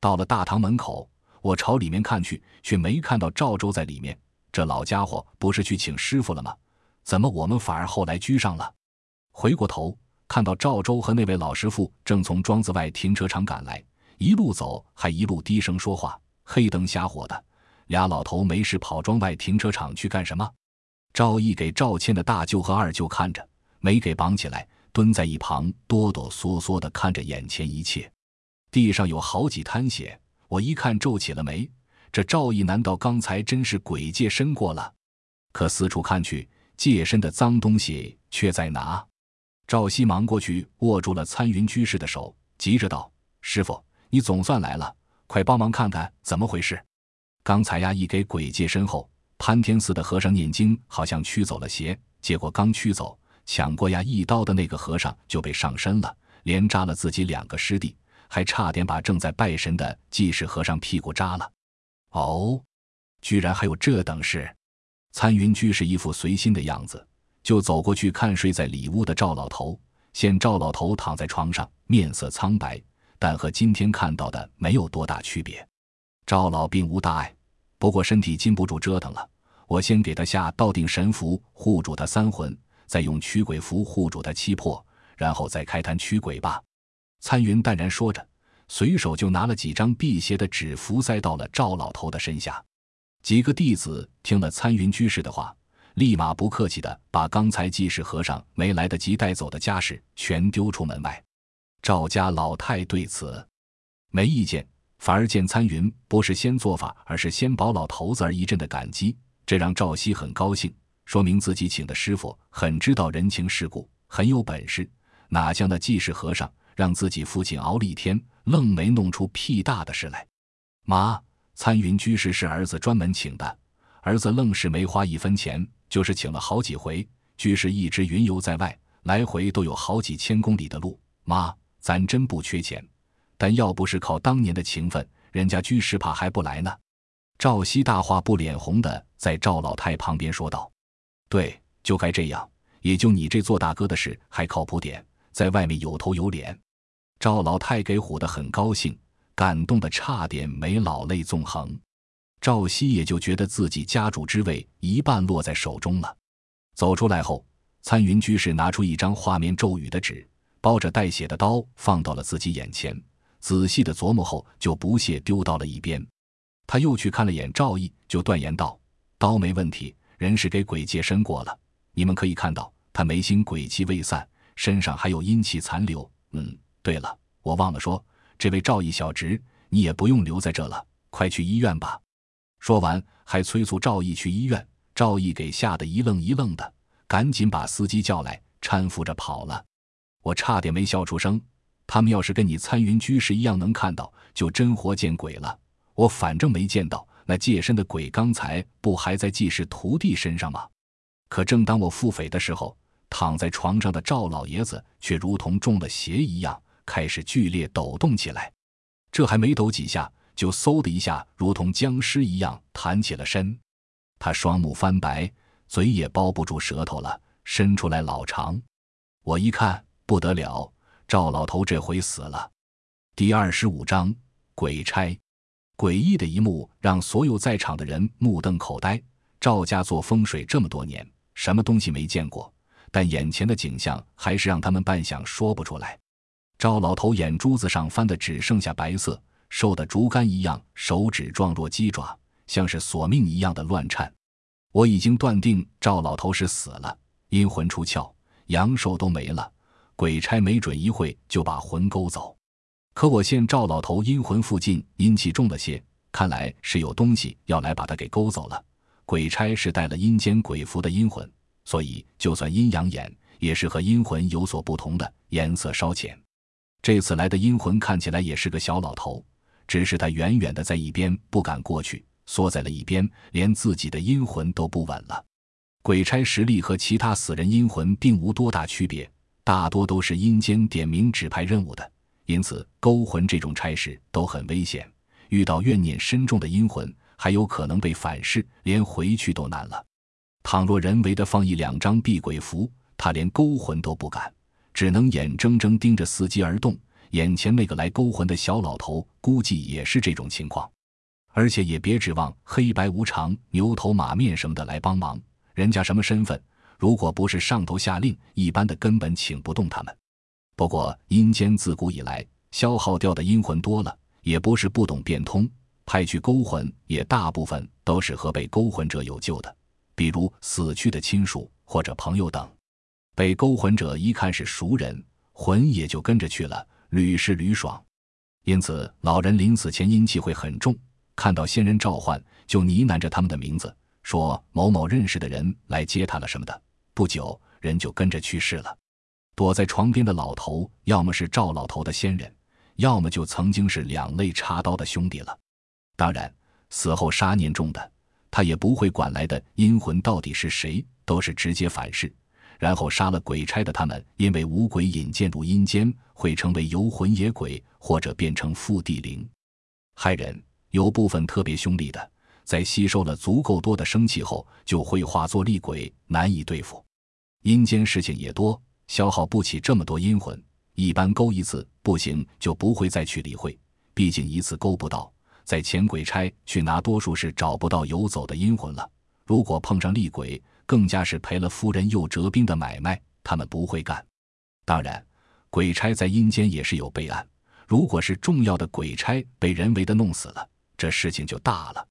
到了大堂门口，我朝里面看去，却没看到赵州在里面。这老家伙不是去请师傅了吗？怎么我们反而后来居上了？回过头，看到赵州和那位老师傅正从庄子外停车场赶来，一路走还一路低声说话，黑灯瞎火的，俩老头没事跑庄外停车场去干什么？赵毅给赵倩的大舅和二舅看着，没给绑起来，蹲在一旁哆哆嗦嗦地看着眼前一切。地上有好几滩血，我一看皱起了眉。这赵毅难道刚才真是鬼借身过了？可四处看去，借身的脏东西却在哪？赵熙忙过去握住了参云居士的手，急着道：“师傅，你总算来了，快帮忙看看怎么回事。刚才呀，一给鬼借身后。”潘天寺的和尚念经，好像驱走了邪，结果刚驱走，抢过呀一刀的那个和尚就被上身了，连扎了自己两个师弟，还差点把正在拜神的济世和尚屁股扎了。哦，居然还有这等事！参云居士一副随心的样子，就走过去看睡在里屋的赵老头。见赵老头躺在床上，面色苍白，但和今天看到的没有多大区别。赵老并无大碍。不过身体禁不住折腾了，我先给他下道定神符护住他三魂，再用驱鬼符护住他七魄，然后再开坛驱鬼吧。参云淡然说着，随手就拿了几张辟邪的纸符塞到了赵老头的身下。几个弟子听了参云居士的话，立马不客气的把刚才济世和尚没来得及带走的家事全丢出门外。赵家老太对此没意见。反而见参云不是先做法，而是先保老头子儿一阵的感激，这让赵熙很高兴，说明自己请的师傅很知道人情世故，很有本事。哪像那济世和尚，让自己父亲熬了一天，愣没弄出屁大的事来。妈，参云居士是儿子专门请的，儿子愣是没花一分钱，就是请了好几回。居士一直云游在外，来回都有好几千公里的路。妈，咱真不缺钱。但要不是靠当年的情分，人家居士怕还不来呢。赵熙大话不脸红的在赵老太旁边说道：“对，就该这样。也就你这做大哥的事还靠谱点，在外面有头有脸。”赵老太给唬得很高兴，感动的差点没老泪纵横。赵熙也就觉得自己家主之位一半落在手中了。走出来后，参云居士拿出一张画面咒语的纸，包着带血的刀放到了自己眼前。仔细的琢磨后，就不屑丢到了一边。他又去看了眼赵毅，就断言道：“刀没问题，人是给鬼借身过了。你们可以看到，他眉心鬼气未散，身上还有阴气残留。嗯，对了，我忘了说，这位赵毅小侄，你也不用留在这了，快去医院吧。”说完，还催促赵毅去医院。赵毅给吓得一愣一愣的，赶紧把司机叫来，搀扶着跑了。我差点没笑出声。他们要是跟你参云居士一样能看到，就真活见鬼了。我反正没见到那借身的鬼，刚才不还在济世徒弟身上吗？可正当我腹诽的时候，躺在床上的赵老爷子却如同中了邪一样，开始剧烈抖动起来。这还没抖几下，就嗖的一下，如同僵尸一样弹起了身。他双目翻白，嘴也包不住舌头了，伸出来老长。我一看，不得了。赵老头这回死了。第二十五章鬼差，诡异的一幕让所有在场的人目瞪口呆。赵家做风水这么多年，什么东西没见过？但眼前的景象还是让他们半晌说不出来。赵老头眼珠子上翻的只剩下白色，瘦的竹竿一样，手指状若鸡爪，像是索命一样的乱颤。我已经断定赵老头是死了，阴魂出窍，阳寿都没了。鬼差没准一会就把魂勾走，可我见赵老头阴魂附近阴气重了些，看来是有东西要来把他给勾走了。鬼差是带了阴间鬼符的阴魂，所以就算阴阳眼，也是和阴魂有所不同的，颜色稍浅。这次来的阴魂看起来也是个小老头，只是他远远的在一边，不敢过去，缩在了一边，连自己的阴魂都不稳了。鬼差实力和其他死人阴魂并无多大区别。大多都是阴间点名指派任务的，因此勾魂这种差事都很危险。遇到怨念深重的阴魂，还有可能被反噬，连回去都难了。倘若人为的放一两张避鬼符，他连勾魂都不敢，只能眼睁睁盯着伺机而动。眼前那个来勾魂的小老头，估计也是这种情况。而且也别指望黑白无常、牛头马面什么的来帮忙，人家什么身份？如果不是上头下令，一般的根本请不动他们。不过阴间自古以来消耗掉的阴魂多了，也不是不懂变通，派去勾魂也大部分都是和被勾魂者有救的，比如死去的亲属或者朋友等。被勾魂者一看是熟人，魂也就跟着去了，屡试屡爽。因此老人临死前阴气会很重，看到仙人召唤就呢喃着他们的名字，说某某认识的人来接他了什么的。不久，人就跟着去世了。躲在床边的老头，要么是赵老头的先人，要么就曾经是两肋插刀的兄弟了。当然，死后杀念重的，他也不会管来的阴魂到底是谁，都是直接反噬，然后杀了鬼差的他们。因为五鬼引荐入阴间，会成为游魂野鬼，或者变成附地灵，害人。有部分特别凶厉的，在吸收了足够多的生气后，就会化作厉鬼，难以对付。阴间事情也多，消耗不起这么多阴魂。一般勾一次不行，就不会再去理会。毕竟一次勾不到，在前鬼差去拿，多数是找不到游走的阴魂了。如果碰上厉鬼，更加是赔了夫人又折兵的买卖，他们不会干。当然，鬼差在阴间也是有备案。如果是重要的鬼差被人为的弄死了，这事情就大了。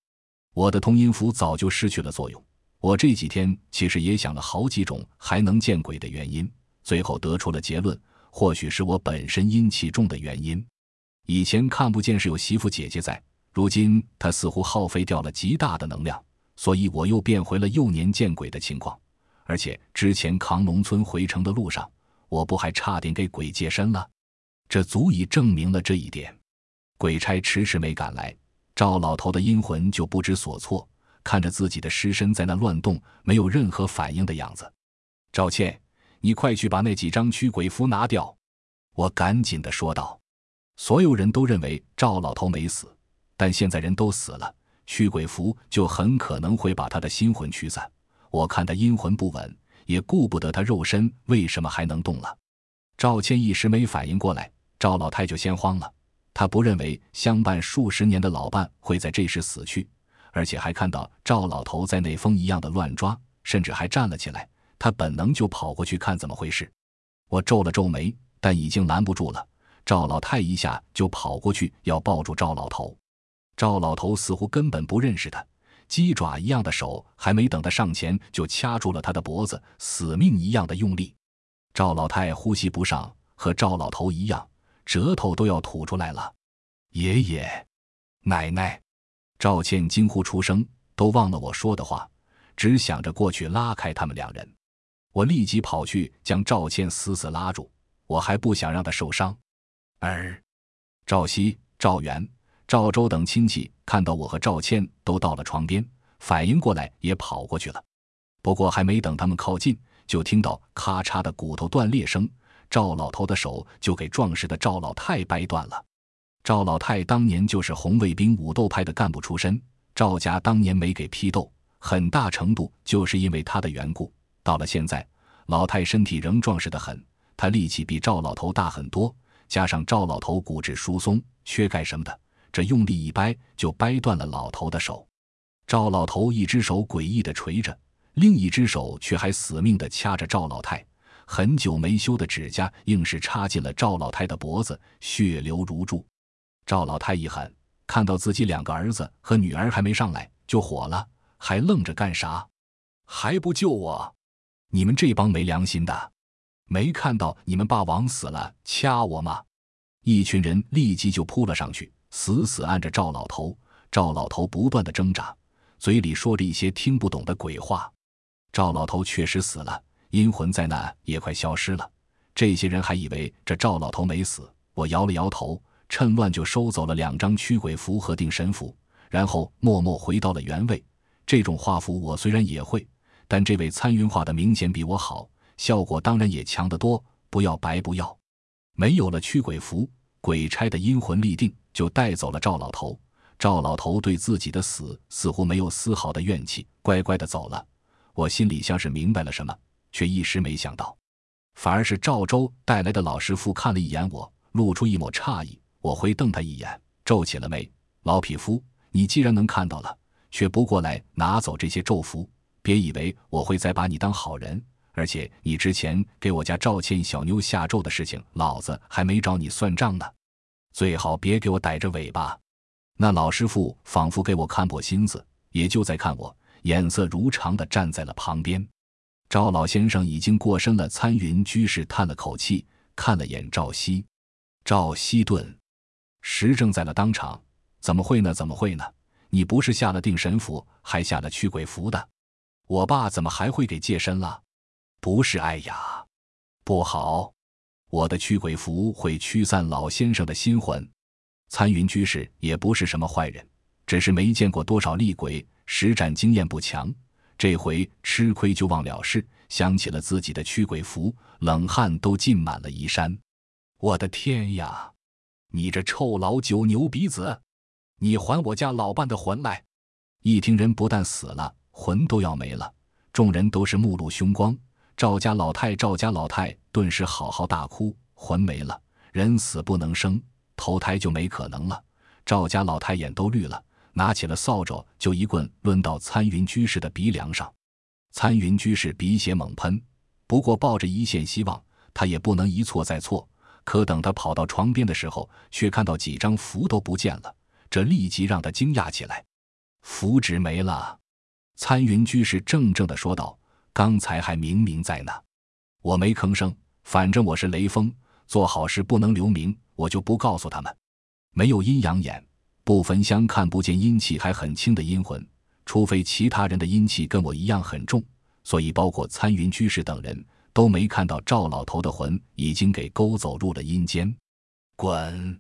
我的通阴符早就失去了作用。我这几天其实也想了好几种还能见鬼的原因，最后得出了结论：或许是我本身阴气重的原因。以前看不见是有媳妇姐姐在，如今他似乎耗费掉了极大的能量，所以我又变回了幼年见鬼的情况。而且之前扛农村回城的路上，我不还差点给鬼借身了？这足以证明了这一点。鬼差迟迟没赶来，赵老头的阴魂就不知所措。看着自己的尸身在那乱动，没有任何反应的样子，赵倩，你快去把那几张驱鬼符拿掉！我赶紧的说道。所有人都认为赵老头没死，但现在人都死了，驱鬼符就很可能会把他的心魂驱散。我看他阴魂不稳，也顾不得他肉身为什么还能动了。赵谦一时没反应过来，赵老太就先慌了。他不认为相伴数十年的老伴会在这时死去。而且还看到赵老头在那风一样的乱抓，甚至还站了起来。他本能就跑过去看怎么回事。我皱了皱眉，但已经拦不住了。赵老太一下就跑过去要抱住赵老头。赵老头似乎根本不认识他，鸡爪一样的手还没等他上前，就掐住了他的脖子，死命一样的用力。赵老太呼吸不上，和赵老头一样，舌头都要吐出来了。爷爷，奶奶，赵倩惊呼出声，都忘了我说的话，只想着过去拉开他们两人。我立即跑去将赵倩死死拉住，我还不想让她受伤。儿，赵熙、赵元、赵周等亲戚看到我和赵谦都到了床边，反应过来也跑过去了。不过还没等他们靠近，就听到咔嚓的骨头断裂声，赵老头的手就给壮实的赵老太掰断了。赵老太当年就是红卫兵武斗派的干部出身，赵家当年没给批斗，很大程度就是因为他的缘故。到了现在，老太身体仍壮实的很，他力气比赵老头大很多，加上赵老头骨质疏松、缺钙什么的，这用力一掰就掰断了老头的手。赵老头一只手诡异的垂着，另一只手却还死命的掐着赵老太，很久没修的指甲硬是插进了赵老太的脖子，血流如注。赵老太一狠，看到自己两个儿子和女儿还没上来，就火了，还愣着干啥？还不救我？你们这帮没良心的，没看到你们爸王死了掐我吗？一群人立即就扑了上去，死死按着赵老头。赵老头不断的挣扎，嘴里说着一些听不懂的鬼话。赵老头确实死了，阴魂在那也快消失了。这些人还以为这赵老头没死，我摇了摇头。趁乱就收走了两张驱鬼符和定神符，然后默默回到了原位。这种画符我虽然也会，但这位参云画的明显比我好，效果当然也强得多。不要白不要。没有了驱鬼符，鬼差的阴魂立定，就带走了赵老头。赵老头对自己的死似乎没有丝毫的怨气，乖乖的走了。我心里像是明白了什么，却一时没想到，反而是赵州带来的老师傅看了一眼我，露出一抹诧异。我回瞪他一眼，皱起了眉。老匹夫，你既然能看到了，却不过来拿走这些咒符，别以为我会再把你当好人。而且你之前给我家赵倩小妞下咒的事情，老子还没找你算账呢。最好别给我逮着尾巴。那老师傅仿佛给我看破心思，也就在看我，眼色如常的站在了旁边。赵老先生已经过身了，参云居士叹了口气，看了眼赵熙，赵熙顿。时正在了当场，怎么会呢？怎么会呢？你不是下了定神符，还下了驱鬼符的？我爸怎么还会给借身了？不是，哎呀，不好！我的驱鬼符会驱散老先生的心魂。参云居士也不是什么坏人，只是没见过多少厉鬼，实战经验不强。这回吃亏就忘了事，想起了自己的驱鬼符，冷汗都浸满了衣衫。我的天呀！你这臭老九牛鼻子，你还我家老伴的魂来！一听人不但死了，魂都要没了，众人都是目露凶光。赵家老太、赵家老太顿时嚎嚎大哭，魂没了，人死不能生，投胎就没可能了。赵家老太眼都绿了，拿起了扫帚就一棍抡到参云居士的鼻梁上。参云居士鼻血猛喷，不过抱着一线希望，他也不能一错再错。可等他跑到床边的时候，却看到几张符都不见了，这立即让他惊讶起来。符纸没了，参云居士怔怔地说道：“刚才还明明在呢。”我没吭声，反正我是雷锋，做好事不能留名，我就不告诉他们。没有阴阳眼，不焚香看不见阴气还很轻的阴魂，除非其他人的阴气跟我一样很重，所以包括参云居士等人。都没看到赵老头的魂已经给勾走入了阴间，滚！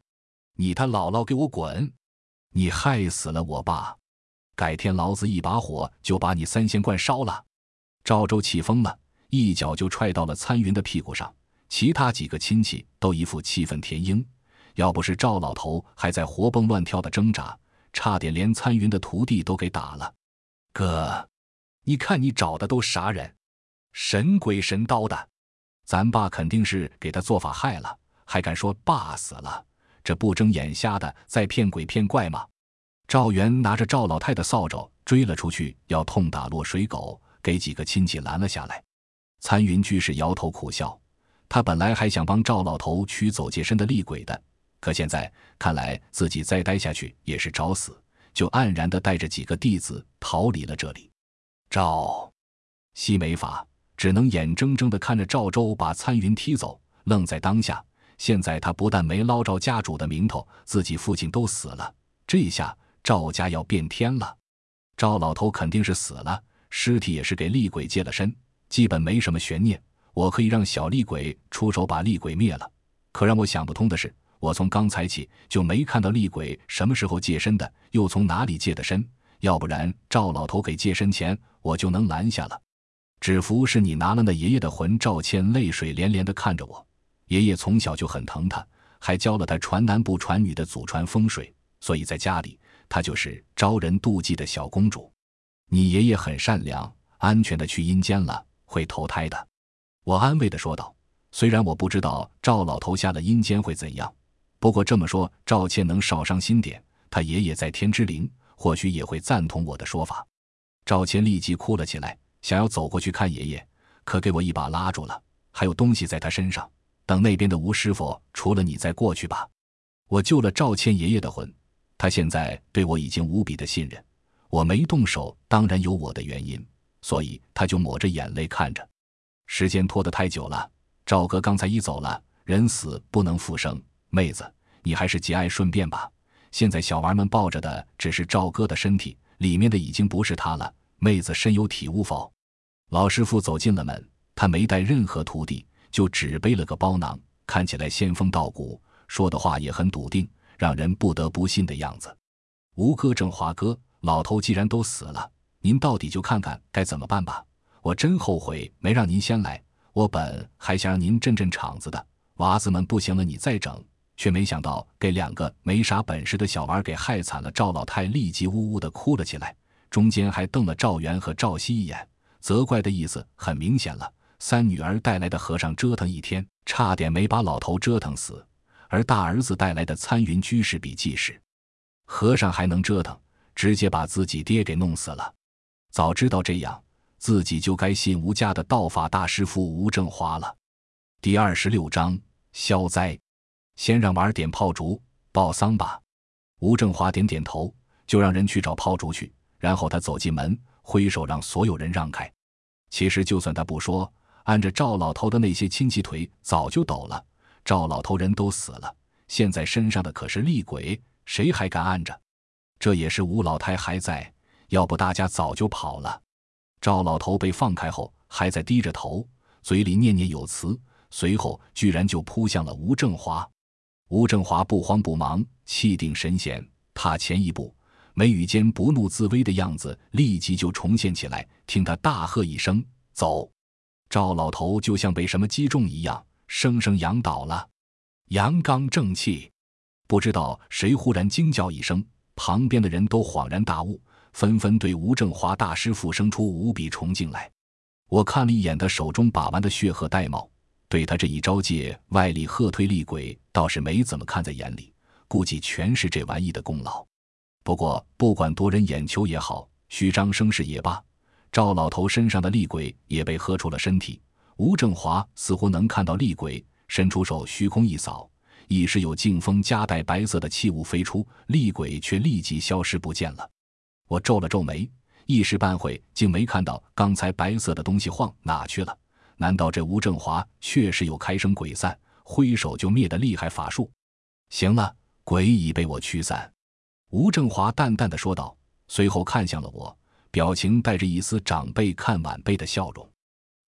你他姥姥给我滚！你害死了我爸，改天老子一把火就把你三仙观烧了！赵州气疯了，一脚就踹到了参云的屁股上，其他几个亲戚都一副气愤填膺。要不是赵老头还在活蹦乱跳的挣扎，差点连参云的徒弟都给打了。哥，你看你找的都啥人？神鬼神叨的，咱爸肯定是给他做法害了，还敢说爸死了？这不睁眼瞎的在骗鬼骗怪吗？赵元拿着赵老太的扫帚追了出去，要痛打落水狗，给几个亲戚拦了下来。参云居士摇头苦笑，他本来还想帮赵老头驱走借身的厉鬼的，可现在看来自己再待下去也是找死，就黯然的带着几个弟子逃离了这里。赵西没法，只能眼睁睁的看着赵州把参云踢走。愣在当下，现在他不但没捞着家主的名头，自己父亲都死了，这下赵家要变天了。赵老头肯定是死了，尸体也是给厉鬼借了身，基本没什么悬念。我可以让小厉鬼出手把厉鬼灭了。可让我想不通的是，我从刚才起就没看到厉鬼什么时候借身的，又从哪里借的身？要不然赵老头给借身前，我就能拦下了。只服是你拿了那爷爷的魂。赵倩泪水连连地看着我。爷爷从小就很疼他，还教了他传男不传女的祖传风水，所以在家里她就是招人妒忌的小公主。你爷爷很善良，安全的去阴间了，会投胎的。我安慰的说道。虽然我不知道赵老头下了阴间会怎样，不过这么说，赵倩能少伤心点。他爷爷在天之灵，或许也会赞同我的说法。赵倩立即哭了起来，想要走过去看爷爷，可给我一把拉住了。还有东西在他身上。等那边的吴师傅除了你再过去吧。我救了赵倩爷爷的魂，他现在对我已经无比的信任。我没动手，当然有我的原因，所以他就抹着眼泪看着。时间拖得太久了，赵哥刚才一走了，人死不能复生。妹子，你还是节哀顺变吧。现在小娃们抱着的只是赵哥的身体，里面的已经不是他了。妹子深有体悟否？老师傅走进了门，他没带任何徒弟。就只背了个包囊，看起来仙风道骨，说的话也很笃定，让人不得不信的样子。吴哥、正华哥，老头既然都死了，您到底就看看该怎么办吧。我真后悔没让您先来，我本还想让您镇镇场子的。娃子们不行了，你再整，却没想到给两个没啥本事的小娃给害惨了。赵老太立即呜呜的哭了起来，中间还瞪了赵元和赵熙一眼，责怪的意思很明显了。三女儿带来的和尚折腾一天，差点没把老头折腾死；而大儿子带来的参云居士比济士，和尚还能折腾，直接把自己爹给弄死了。早知道这样，自己就该信吴家的道法大师傅吴正华了。第二十六章消灾，先让娃儿点炮竹报丧吧。吴正华点点头，就让人去找炮竹去。然后他走进门，挥手让所有人让开。其实就算他不说。按着赵老头的那些亲戚腿早就抖了，赵老头人都死了，现在身上的可是厉鬼，谁还敢按着？这也是吴老太还在，要不大家早就跑了。赵老头被放开后，还在低着头，嘴里念念有词，随后居然就扑向了吴正华。吴正华不慌不忙，气定神闲，踏前一步，眉宇间不怒自威的样子立即就重现起来。听他大喝一声：“走！”赵老头就像被什么击中一样，生生仰倒了。阳刚正气，不知道谁忽然惊叫一声，旁边的人都恍然大悟，纷纷对吴正华大师傅生出无比崇敬来。我看了一眼他手中把玩的血鹤玳瑁，对他这一招借外力鹤退厉鬼，倒是没怎么看在眼里，估计全是这玩意的功劳。不过不管夺人眼球也好，虚张声势也罢。赵老头身上的厉鬼也被喝出了身体。吴正华似乎能看到厉鬼，伸出手，虚空一扫，一时有劲风夹带白色的气雾飞出，厉鬼却立即消失不见了。我皱了皱眉，一时半会竟没看到刚才白色的东西晃哪去了。难道这吴正华确实有开生鬼散、挥手就灭的厉害法术？行了，鬼已被我驱散。吴正华淡淡的说道，随后看向了我。表情带着一丝长辈看晚辈的笑容，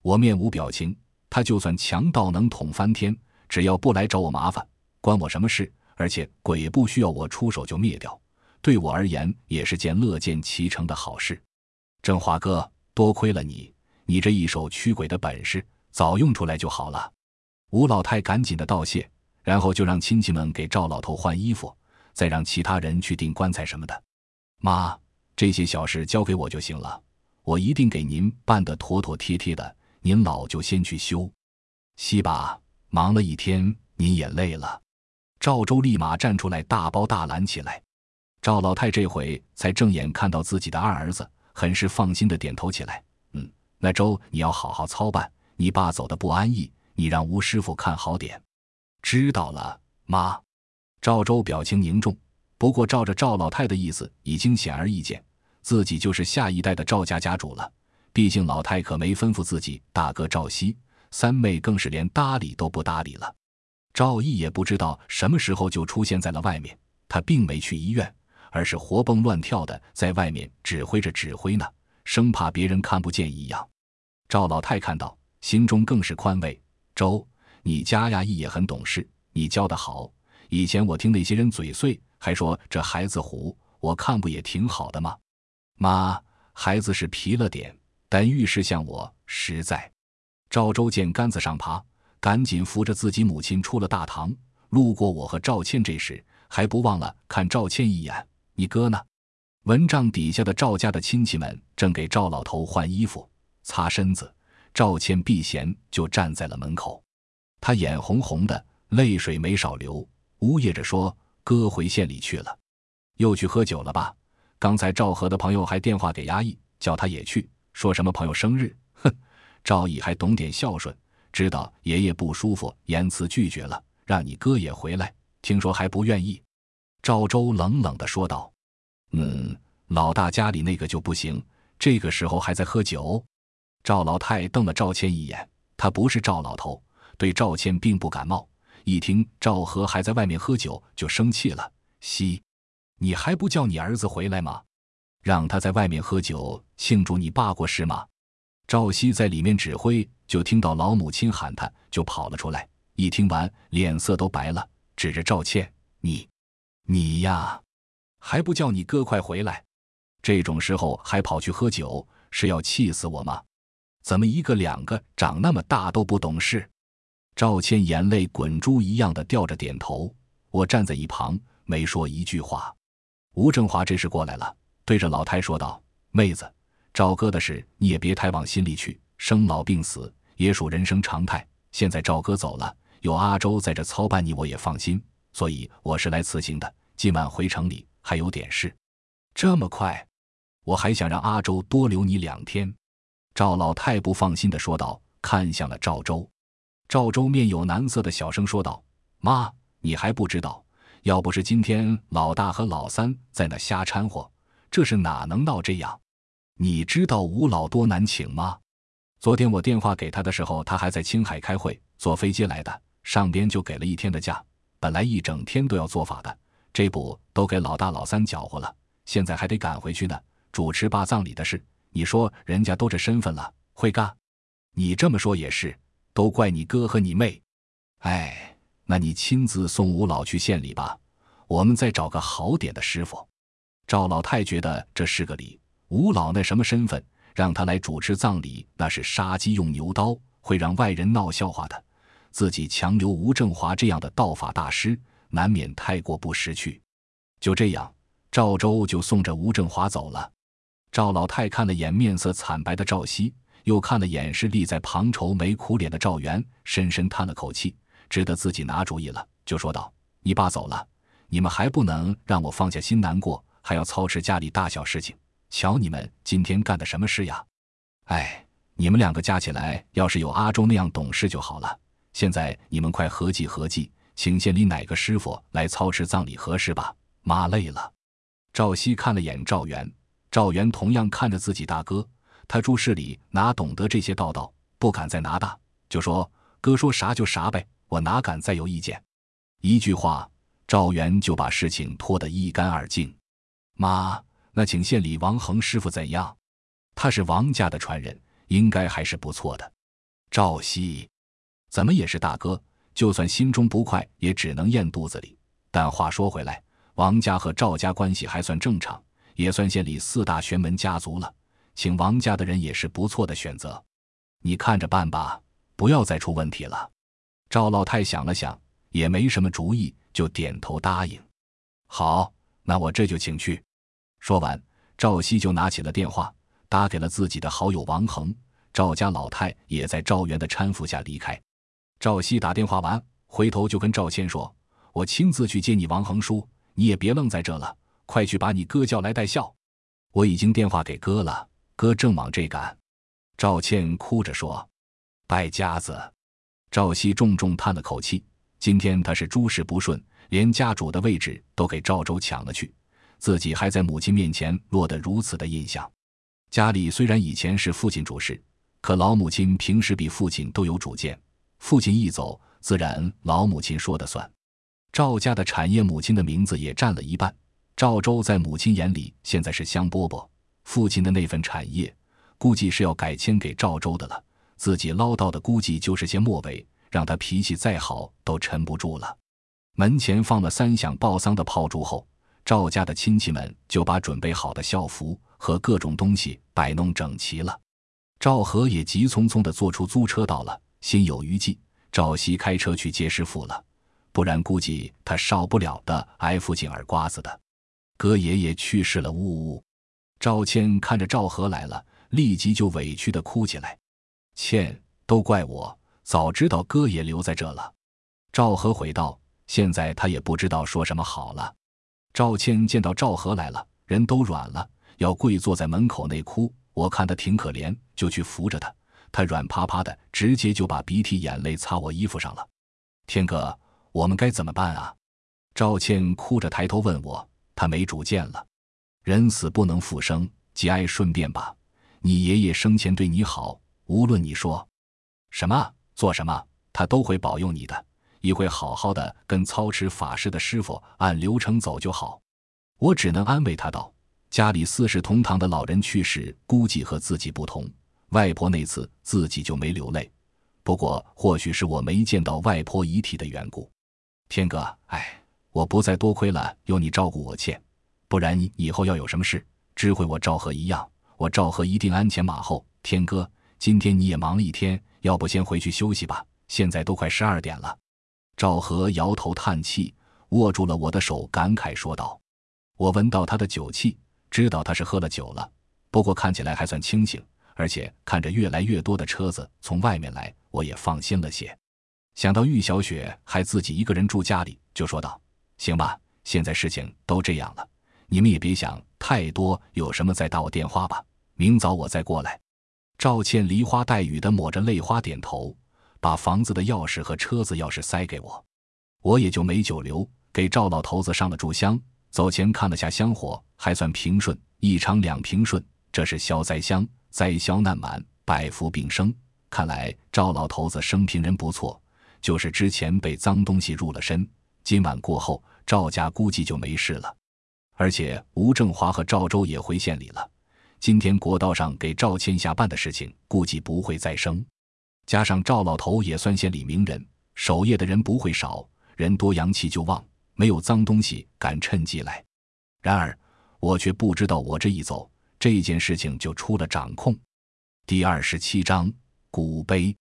我面无表情。他就算强到能捅翻天，只要不来找我麻烦，关我什么事？而且鬼不需要我出手就灭掉，对我而言也是件乐见其成的好事。振华哥，多亏了你，你这一手驱鬼的本事早用出来就好了。吴老太赶紧的道谢，然后就让亲戚们给赵老头换衣服，再让其他人去订棺材什么的。妈。这些小事交给我就行了，我一定给您办得妥妥帖帖的。您老就先去休息吧，忙了一天，您也累了。赵州立马站出来，大包大揽起来。赵老太这回才正眼看到自己的二儿子，很是放心的点头起来。嗯，那粥你要好好操办。你爸走的不安逸，你让吴师傅看好点。知道了，妈。赵州表情凝重。不过照着赵老太的意思，已经显而易见，自己就是下一代的赵家家主了。毕竟老太可没吩咐自己大哥赵熙，三妹更是连搭理都不搭理了。赵毅也不知道什么时候就出现在了外面，他并没去医院，而是活蹦乱跳的在外面指挥着指挥呢，生怕别人看不见一样。赵老太看到，心中更是宽慰。周，你家呀，义也很懂事，你教的好。以前我听那些人嘴碎，还说这孩子虎，我看不也挺好的吗？妈，孩子是皮了点，但遇事像我实在。赵周见杆子上爬，赶紧扶着自己母亲出了大堂。路过我和赵倩这时，还不忘了看赵倩一眼。你哥呢？蚊帐底下的赵家的亲戚们正给赵老头换衣服、擦身子。赵倩避嫌就站在了门口，她眼红红的，泪水没少流。呜咽着说：“哥回县里去了，又去喝酒了吧？刚才赵和的朋友还电话给衙役，叫他也去，说什么朋友生日。哼，赵乙还懂点孝顺，知道爷爷不舒服，言辞拒绝了，让你哥也回来。听说还不愿意。”赵州冷冷的说道：“嗯，老大家里那个就不行，这个时候还在喝酒。”赵老太瞪了赵谦一眼，他不是赵老头，对赵谦并不感冒。一听赵和还在外面喝酒，就生气了。西，你还不叫你儿子回来吗？让他在外面喝酒庆祝你爸过世吗？赵熙在里面指挥，就听到老母亲喊他，就跑了出来。一听完，脸色都白了，指着赵倩：“你，你呀，还不叫你哥快回来？这种时候还跑去喝酒，是要气死我吗？怎么一个两个长那么大都不懂事？”赵倩眼泪滚珠一样的掉着点头，我站在一旁没说一句话。吴正华这时过来了，对着老太说道：“妹子，赵哥的事你也别太往心里去，生老病死也属人生常态。现在赵哥走了，有阿周在这操办你，我也放心。所以我是来辞行的，今晚回城里还有点事。这么快？我还想让阿周多留你两天。”赵老太不放心的说道，看向了赵周。赵州面有难色的小声说道：“妈，你还不知道，要不是今天老大和老三在那瞎掺和，这事哪能闹这样？你知道吴老多难请吗？昨天我电话给他的时候，他还在青海开会，坐飞机来的，上边就给了一天的假。本来一整天都要做法的，这不都给老大老三搅和了，现在还得赶回去呢，主持办葬礼的事。你说人家都这身份了，会干？你这么说也是。”都怪你哥和你妹，哎，那你亲自送吴老去县里吧，我们再找个好点的师傅。赵老太觉得这是个理，吴老那什么身份，让他来主持葬礼，那是杀鸡用牛刀，会让外人闹笑话的。自己强留吴正华这样的道法大师，难免太过不识趣。就这样，赵州就送着吴正华走了。赵老太看了眼面色惨白的赵熙。又看了眼是立在旁愁眉苦脸的赵元，深深叹了口气，知得自己拿主意了，就说道：“你爸走了，你们还不能让我放下心难过，还要操持家里大小事情。瞧你们今天干的什么事呀？哎，你们两个加起来，要是有阿周那样懂事就好了。现在你们快合计合计，请县里哪个师傅来操持葬礼合适吧？妈累了。”赵熙看了眼赵元，赵元同样看着自己大哥。他注事里哪懂得这些道道，不敢再拿大，就说：“哥说啥就啥呗，我哪敢再有意见。”一句话，赵元就把事情拖得一干二净。妈，那请县里王恒师傅怎样？他是王家的传人，应该还是不错的。赵熙，怎么也是大哥，就算心中不快，也只能咽肚子里。但话说回来，王家和赵家关系还算正常，也算县里四大玄门家族了。请王家的人也是不错的选择，你看着办吧，不要再出问题了。赵老太想了想，也没什么主意，就点头答应。好，那我这就请去。说完，赵熙就拿起了电话，打给了自己的好友王恒。赵家老太也在赵元的搀扶下离开。赵熙打电话完，回头就跟赵谦说：“我亲自去接你，王恒叔，你也别愣在这了，快去把你哥叫来带孝。我已经电话给哥了。”哥正往这赶，赵倩哭着说：“败家子。”赵熙重重叹了口气，今天他是诸事不顺，连家主的位置都给赵州抢了去，自己还在母亲面前落得如此的印象。家里虽然以前是父亲主事，可老母亲平时比父亲都有主见，父亲一走，自然老母亲说的算。赵家的产业，母亲的名字也占了一半。赵州在母亲眼里现在是香饽饽，父亲的那份产业，估计是要改签给赵州的了。自己捞到的估计就是些末尾。让他脾气再好都沉不住了。门前放了三响报丧的炮竹后，赵家的亲戚们就把准备好的校服和各种东西摆弄整齐了。赵和也急匆匆地坐出租车到了，心有余悸。赵熙开车去接师傅了，不然估计他少不了的挨父亲耳刮子的。哥爷爷去世了，呜呜。赵倩看着赵和来了，立即就委屈的哭起来。倩，都怪我。早知道哥也留在这了，赵和悔道：“现在他也不知道说什么好了。”赵谦见到赵和来了，人都软了，要跪坐在门口内哭。我看他挺可怜，就去扶着他。他软趴趴的，直接就把鼻涕眼泪擦我衣服上了。天哥，我们该怎么办啊？赵倩哭着抬头问我。他没主见了，人死不能复生，节哀顺变吧。你爷爷生前对你好，无论你说什么。做什么，他都会保佑你的。一会好好的跟操持法事的师傅按流程走就好。我只能安慰他道：“家里四世同堂的老人去世，估计和自己不同。外婆那次自己就没流泪，不过或许是我没见到外婆遗体的缘故。”天哥，哎，我不再多亏了有你照顾我欠，不然你以后要有什么事，知会我赵和一样，我赵和一定鞍前马后。天哥，今天你也忙了一天。要不先回去休息吧，现在都快十二点了。赵和摇头叹气，握住了我的手，感慨说道：“我闻到他的酒气，知道他是喝了酒了。不过看起来还算清醒，而且看着越来越多的车子从外面来，我也放心了些。想到玉小雪还自己一个人住家里，就说道：‘行吧，现在事情都这样了，你们也别想太多，有什么再打我电话吧。明早我再过来。’”赵倩梨花带雨的抹着泪花点头，把房子的钥匙和车子钥匙塞给我，我也就没久留，给赵老头子上了炷香。走前看了下香火，还算平顺，一长两平顺，这是消灾香，灾消难满，百福并生。看来赵老头子生平人不错，就是之前被脏东西入了身，今晚过后，赵家估计就没事了。而且吴正华和赵州也回县里了。今天国道上给赵倩下办的事情，估计不会再生。加上赵老头也算县里名人，守夜的人不会少，人多阳气就旺，没有脏东西敢趁机来。然而我却不知道，我这一走，这件事情就出了掌控。第二十七章古碑，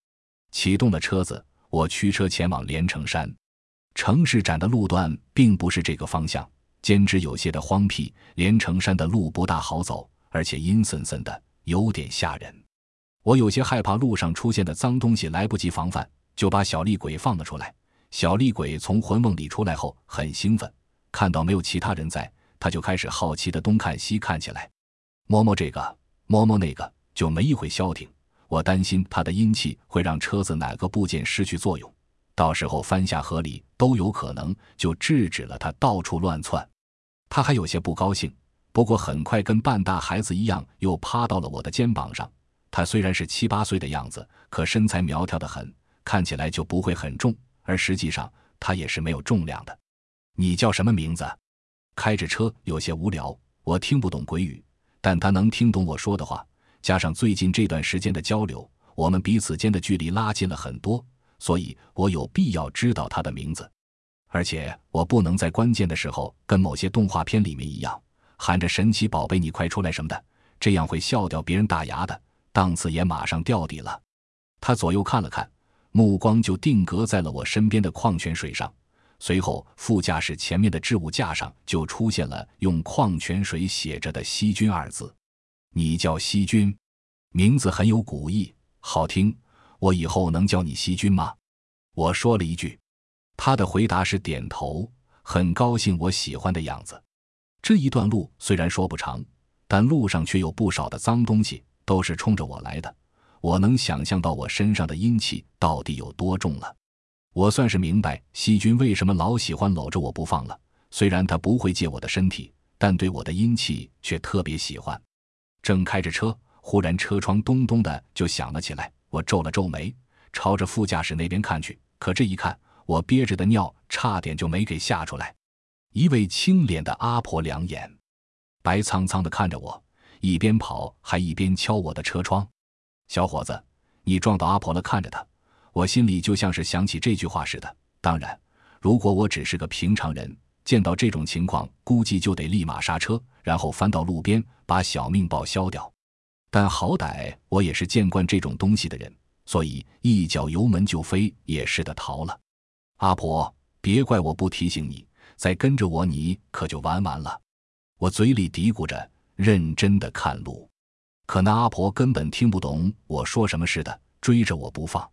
启动了车子，我驱车前往连城山。城市展的路段并不是这个方向，兼之有些的荒僻，连城山的路不大好走。而且阴森森的，有点吓人。我有些害怕路上出现的脏东西来不及防范，就把小厉鬼放了出来。小厉鬼从魂梦里出来后很兴奋，看到没有其他人在，他就开始好奇的东看西看起来，摸摸这个，摸摸那个，就没一会消停。我担心他的阴气会让车子哪个部件失去作用，到时候翻下河里都有可能，就制止了他到处乱窜。他还有些不高兴。不过很快跟半大孩子一样，又趴到了我的肩膀上。他虽然是七八岁的样子，可身材苗条的很，看起来就不会很重，而实际上他也是没有重量的。你叫什么名字？开着车有些无聊，我听不懂鬼语，但他能听懂我说的话。加上最近这段时间的交流，我们彼此间的距离拉近了很多，所以我有必要知道他的名字。而且我不能在关键的时候跟某些动画片里面一样。喊着“神奇宝贝，你快出来”什么的，这样会笑掉别人大牙的，档次也马上掉底了。他左右看了看，目光就定格在了我身边的矿泉水上。随后，副驾驶前面的置物架上就出现了用矿泉水写着的“细菌”二字。你叫细菌，名字很有古意，好听。我以后能叫你细菌吗？我说了一句。他的回答是点头，很高兴我喜欢的样子。这一段路虽然说不长，但路上却有不少的脏东西，都是冲着我来的。我能想象到我身上的阴气到底有多重了。我算是明白细菌为什么老喜欢搂着我不放了。虽然它不会借我的身体，但对我的阴气却特别喜欢。正开着车，忽然车窗咚咚的就响了起来。我皱了皱眉，朝着副驾驶那边看去，可这一看，我憋着的尿差点就没给吓出来。一位青脸的阿婆，两眼白苍苍的看着我，一边跑还一边敲我的车窗：“小伙子，你撞到阿婆了！”看着她。我心里就像是想起这句话似的。当然，如果我只是个平常人，见到这种情况，估计就得立马刹车，然后翻到路边把小命报销掉。但好歹我也是见惯这种东西的人，所以一脚油门就飞，也似的逃了。阿婆，别怪我不提醒你，再跟着我，你可就玩完了。我嘴里嘀咕着，认真的看路，可那阿婆根本听不懂我说什么似的，追着我不放。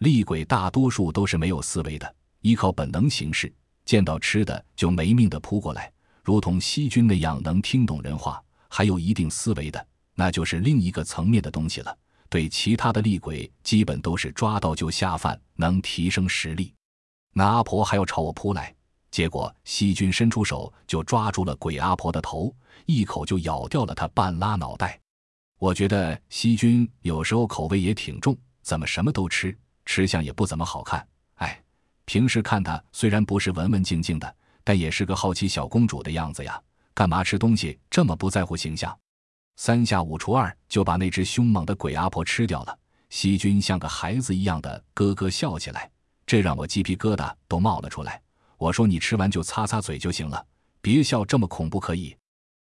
厉鬼大多数都是没有思维的，依靠本能行事，见到吃的就没命的扑过来，如同细菌那样能听懂人话，还有一定思维的，那就是另一个层面的东西了。对其他的厉鬼，基本都是抓到就下饭，能提升实力。那阿婆还要朝我扑来，结果细菌伸出手就抓住了鬼阿婆的头，一口就咬掉了她半拉脑袋。我觉得细菌有时候口味也挺重，怎么什么都吃？吃相也不怎么好看，哎，平时看她虽然不是文文静静的，但也是个好奇小公主的样子呀。干嘛吃东西这么不在乎形象？三下五除二就把那只凶猛的鬼阿婆吃掉了。细菌像个孩子一样的咯咯笑起来，这让我鸡皮疙瘩都冒了出来。我说：“你吃完就擦擦嘴就行了，别笑这么恐怖，可以？”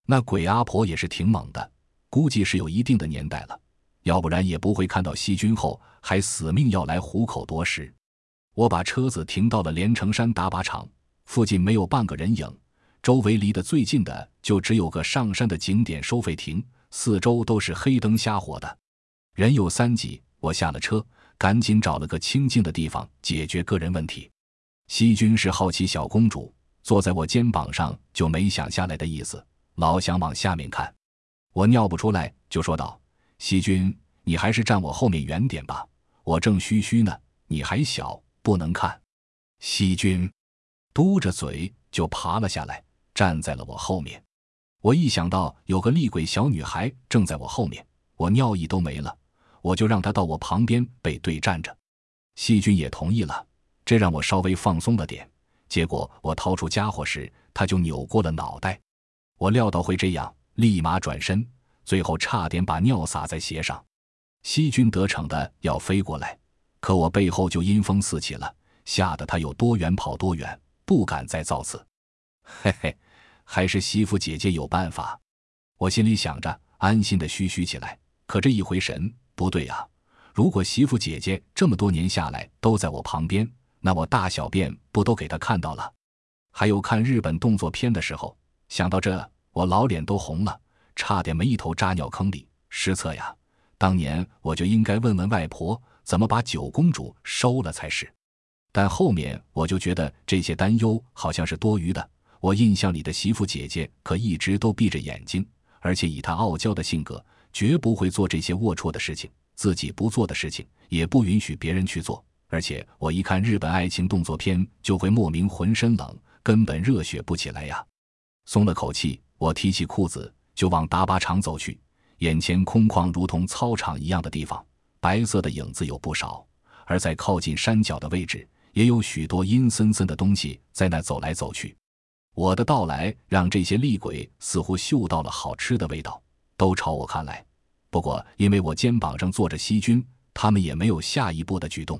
那鬼阿婆也是挺猛的，估计是有一定的年代了。要不然也不会看到细菌后还死命要来虎口夺食。我把车子停到了连城山打靶场附近，没有半个人影，周围离得最近的就只有个上山的景点收费亭，四周都是黑灯瞎火的，人有三急。我下了车，赶紧找了个清静的地方解决个人问题。细菌是好奇小公主，坐在我肩膀上就没想下来的意思，老想往下面看。我尿不出来，就说道。细菌，你还是站我后面远点吧，我正嘘嘘呢，你还小，不能看。细菌嘟着嘴就爬了下来，站在了我后面。我一想到有个厉鬼小女孩正在我后面，我尿意都没了，我就让她到我旁边背对站着。细菌也同意了，这让我稍微放松了点。结果我掏出家伙时，他就扭过了脑袋。我料到会这样，立马转身。最后差点把尿洒在鞋上，细菌得逞的要飞过来，可我背后就阴风四起了，吓得他有多远跑多远，不敢再造次。嘿嘿，还是媳妇姐姐有办法，我心里想着，安心的嘘嘘起来。可这一回神，不对啊！如果媳妇姐姐这么多年下来都在我旁边，那我大小便不都给她看到了？还有看日本动作片的时候，想到这，我老脸都红了。差点没一头扎尿坑里，失策呀！当年我就应该问问外婆怎么把九公主收了才是。但后面我就觉得这些担忧好像是多余的。我印象里的媳妇姐姐可一直都闭着眼睛，而且以她傲娇的性格，绝不会做这些龌龊的事情。自己不做的事情，也不允许别人去做。而且我一看日本爱情动作片，就会莫名浑身冷，根本热血不起来呀！松了口气，我提起裤子。就往打靶场走去，眼前空旷如同操场一样的地方，白色的影子有不少，而在靠近山脚的位置，也有许多阴森森的东西在那走来走去。我的到来让这些厉鬼似乎嗅到了好吃的味道，都朝我看来。不过因为我肩膀上坐着细菌，他们也没有下一步的举动。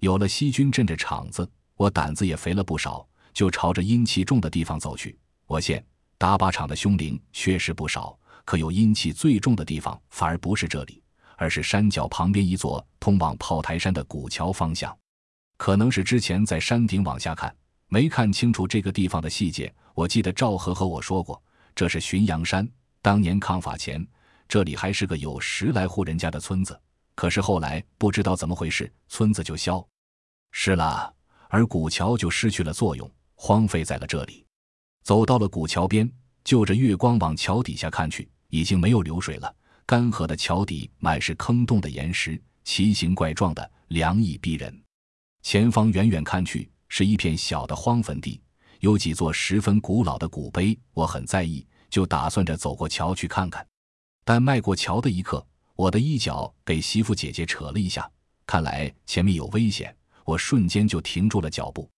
有了细菌镇着场子，我胆子也肥了不少，就朝着阴气重的地方走去。我现。打靶场的凶灵确实不少，可有阴气最重的地方反而不是这里，而是山脚旁边一座通往炮台山的古桥方向。可能是之前在山顶往下看，没看清楚这个地方的细节。我记得赵和和我说过，这是浔阳山。当年抗法前，这里还是个有十来户人家的村子。可是后来不知道怎么回事，村子就消失了，而古桥就失去了作用，荒废在了这里。走到了古桥边，就着月光往桥底下看去，已经没有流水了。干涸的桥底满是坑洞的岩石，奇形怪状的，凉意逼人。前方远远看去是一片小的荒坟地，有几座十分古老的古碑，我很在意，就打算着走过桥去看看。但迈过桥的一刻，我的衣角给媳妇姐姐扯了一下，看来前面有危险，我瞬间就停住了脚步。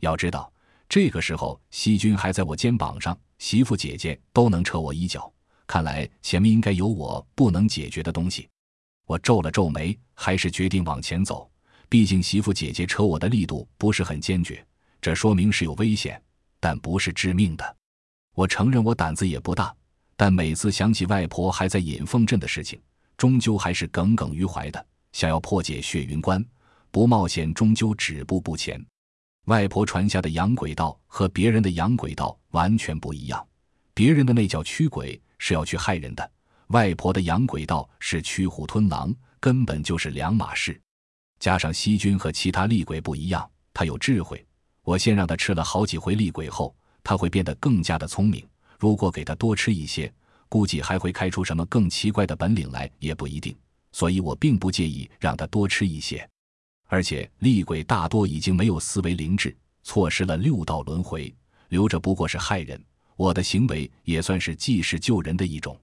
要知道，这个时候细菌还在我肩膀上，媳妇姐姐都能扯我衣角，看来前面应该有我不能解决的东西。我皱了皱眉，还是决定往前走。毕竟媳妇姐姐扯我的力度不是很坚决，这说明是有危险，但不是致命的。我承认我胆子也不大，但每次想起外婆还在引凤镇的事情，终究还是耿耿于怀的。想要破解血云关，不冒险终究止步不前。外婆传下的养鬼道和别人的养鬼道完全不一样，别人的那叫驱鬼，是要去害人的；外婆的养鬼道是驱虎吞狼，根本就是两码事。加上西君和其他厉鬼不一样，他有智慧。我先让他吃了好几回厉鬼后，他会变得更加的聪明。如果给他多吃一些，估计还会开出什么更奇怪的本领来，也不一定。所以我并不介意让他多吃一些。而且厉鬼大多已经没有思维灵智，错失了六道轮回，留着不过是害人。我的行为也算是济世救人的一种。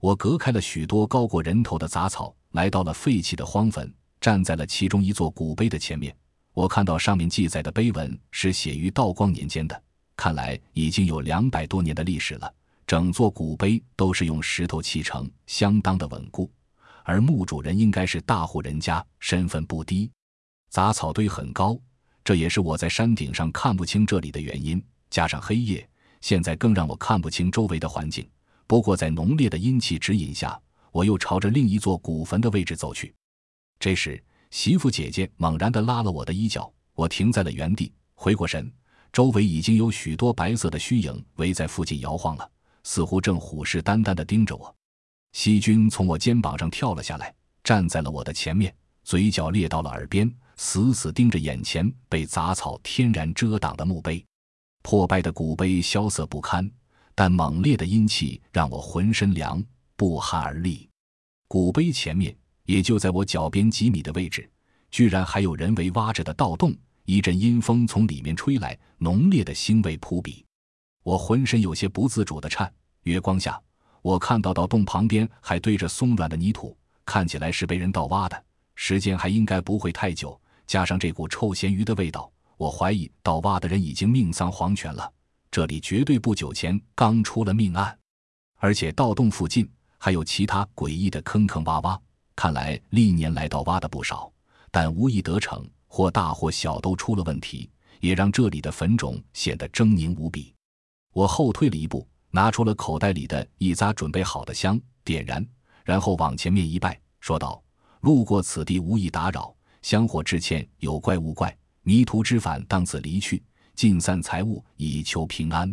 我隔开了许多高过人头的杂草，来到了废弃的荒坟。站在了其中一座古碑的前面，我看到上面记载的碑文是写于道光年间的，看来已经有两百多年的历史了。整座古碑都是用石头砌成，相当的稳固，而墓主人应该是大户人家，身份不低。杂草堆很高，这也是我在山顶上看不清这里的原因。加上黑夜，现在更让我看不清周围的环境。不过在浓烈的阴气指引下，我又朝着另一座古坟的位置走去。这时，媳妇姐姐猛然地拉了我的衣角，我停在了原地。回过神，周围已经有许多白色的虚影围在附近摇晃了，似乎正虎视眈眈地盯着我。西君从我肩膀上跳了下来，站在了我的前面，嘴角咧到了耳边，死死盯着眼前被杂草天然遮挡的墓碑。破败的古碑萧瑟不堪，但猛烈的阴气让我浑身凉，不寒而栗。古碑前面。也就在我脚边几米的位置，居然还有人为挖着的盗洞。一阵阴风从里面吹来，浓烈的腥味扑鼻，我浑身有些不自主的颤。月光下，我看到盗洞旁边还堆着松软的泥土，看起来是被人盗挖的，时间还应该不会太久。加上这股臭咸鱼的味道，我怀疑盗挖的人已经命丧黄泉了。这里绝对不久前刚出了命案，而且盗洞附近还有其他诡异的坑坑洼洼。看来历年来盗挖的不少，但无一得逞，或大或小都出了问题，也让这里的坟冢显得狰狞无比。我后退了一步，拿出了口袋里的一扎准备好的香，点燃，然后往前面一拜，说道：“路过此地，无意打扰，香火致歉，有怪勿怪。迷途知返，当此离去，尽散财物，以求平安。”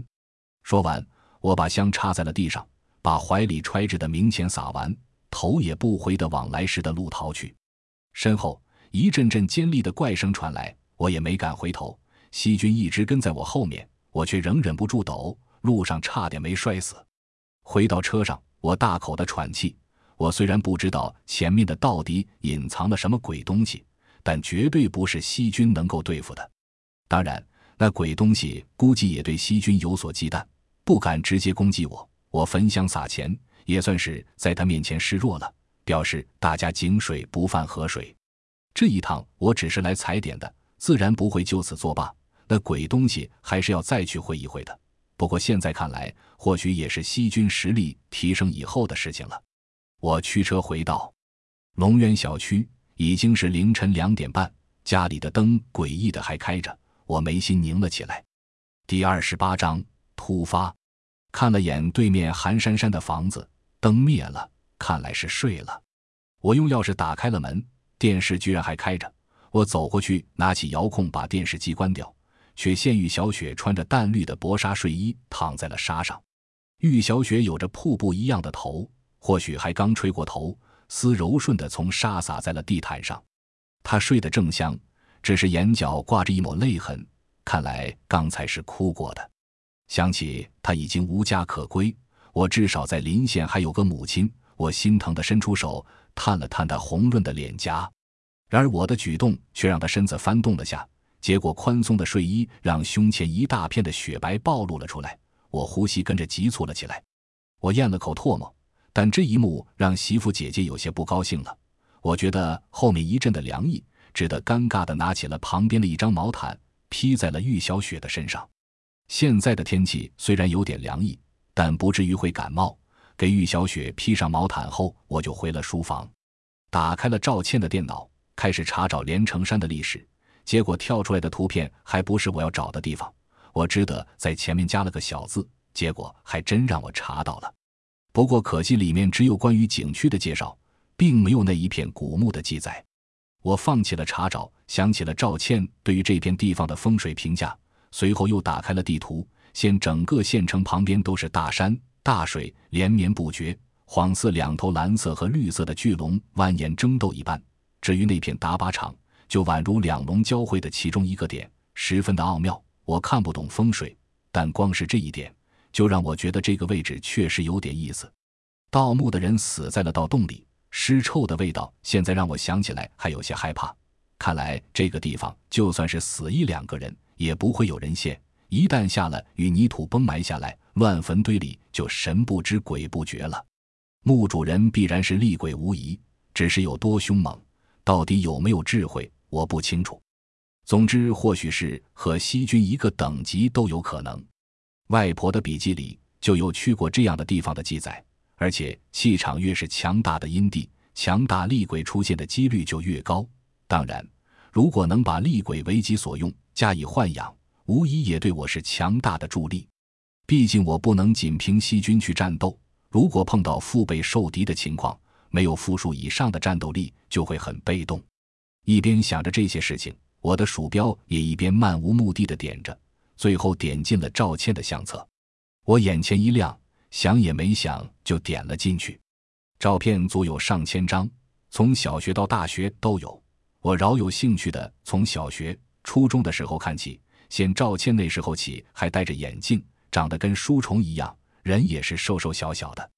说完，我把香插在了地上，把怀里揣着的冥钱撒完。头也不回地往来时的路逃去，身后一阵阵尖利的怪声传来，我也没敢回头。细菌一直跟在我后面，我却仍忍不住抖，路上差点没摔死。回到车上，我大口的喘气。我虽然不知道前面的到底隐藏了什么鬼东西，但绝对不是细菌能够对付的。当然，那鬼东西估计也对细菌有所忌惮，不敢直接攻击我。我焚香撒钱。也算是在他面前示弱了，表示大家井水不犯河水。这一趟我只是来踩点的，自然不会就此作罢。那鬼东西还是要再去会一会的。不过现在看来，或许也是西军实力提升以后的事情了。我驱车回到龙渊小区，已经是凌晨两点半，家里的灯诡异的还开着，我眉心拧了起来。第二十八章突发，看了眼对面韩珊珊的房子。灯灭了，看来是睡了。我用钥匙打开了门，电视居然还开着。我走过去，拿起遥控把电视机关掉，却见玉小雪穿着淡绿的薄纱睡衣躺在了沙上。玉小雪有着瀑布一样的头，或许还刚吹过头，丝柔顺的从沙洒在了地毯上。她睡得正香，只是眼角挂着一抹泪痕，看来刚才是哭过的。想起她已经无家可归。我至少在临县还有个母亲，我心疼的伸出手探了探她红润的脸颊，然而我的举动却让他身子翻动了下，结果宽松的睡衣让胸前一大片的雪白暴露了出来，我呼吸跟着急促了起来。我咽了口唾沫，但这一幕让媳妇姐姐有些不高兴了。我觉得后面一阵的凉意，只得尴尬地拿起了旁边的一张毛毯，披在了玉小雪的身上。现在的天气虽然有点凉意，但不至于会感冒。给玉小雪披上毛毯后，我就回了书房，打开了赵倩的电脑，开始查找连城山的历史。结果跳出来的图片还不是我要找的地方，我只得在前面加了个小字。结果还真让我查到了，不过可惜里面只有关于景区的介绍，并没有那一片古墓的记载。我放弃了查找，想起了赵倩对于这片地方的风水评价，随后又打开了地图。现整个县城旁边都是大山。大水连绵不绝，恍似两头蓝色和绿色的巨龙蜿蜒争斗一般。至于那片打靶场，就宛如两龙交汇的其中一个点，十分的奥妙。我看不懂风水，但光是这一点，就让我觉得这个位置确实有点意思。盗墓的人死在了盗洞里，尸臭的味道，现在让我想起来还有些害怕。看来这个地方，就算是死一两个人，也不会有人现。一旦下了雨，泥土崩埋下来，乱坟堆里就神不知鬼不觉了。墓主人必然是厉鬼无疑，只是有多凶猛，到底有没有智慧，我不清楚。总之，或许是和西军一个等级都有可能。外婆的笔记里就有去过这样的地方的记载，而且气场越是强大的阴地，强大厉鬼出现的几率就越高。当然，如果能把厉鬼为己所用，加以豢养。无疑也对我是强大的助力，毕竟我不能仅凭西军去战斗。如果碰到腹背受敌的情况，没有复数以上的战斗力，就会很被动。一边想着这些事情，我的鼠标也一边漫无目的的点着，最后点进了赵倩的相册。我眼前一亮，想也没想就点了进去。照片足有上千张，从小学到大学都有。我饶有兴趣的从小学、初中的时候看起。先赵倩那时候起还戴着眼镜，长得跟书虫一样，人也是瘦瘦小小的。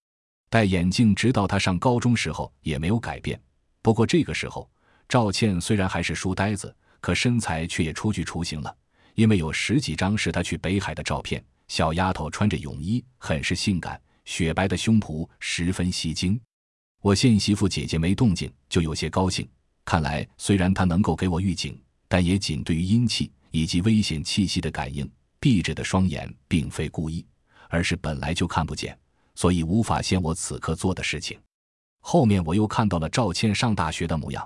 戴眼镜直到她上高中时候也没有改变。不过这个时候，赵倩虽然还是书呆子，可身材却也初具雏形了。因为有十几张是她去北海的照片，小丫头穿着泳衣，很是性感，雪白的胸脯十分吸睛。我见媳妇姐姐没动静，就有些高兴。看来虽然她能够给我预警，但也仅对于阴气。以及危险气息的感应，闭着的双眼并非故意，而是本来就看不见，所以无法现我此刻做的事情。后面我又看到了赵倩上大学的模样，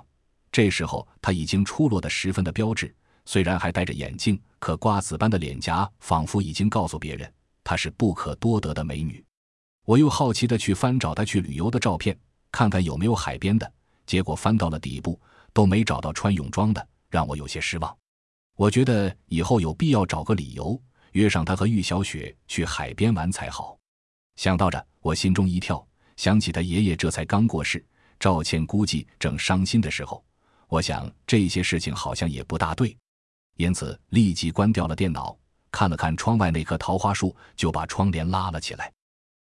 这时候她已经出落得十分的标致，虽然还戴着眼镜，可瓜子般的脸颊仿佛已经告诉别人她是不可多得的美女。我又好奇的去翻找她去旅游的照片，看看有没有海边的，结果翻到了底部都没找到穿泳装的，让我有些失望。我觉得以后有必要找个理由约上她和玉小雪去海边玩才好。想到这，我心中一跳，想起她爷爷这才刚过世，赵倩估计正伤心的时候。我想这些事情好像也不大对，因此立即关掉了电脑，看了看窗外那棵桃花树，就把窗帘拉了起来。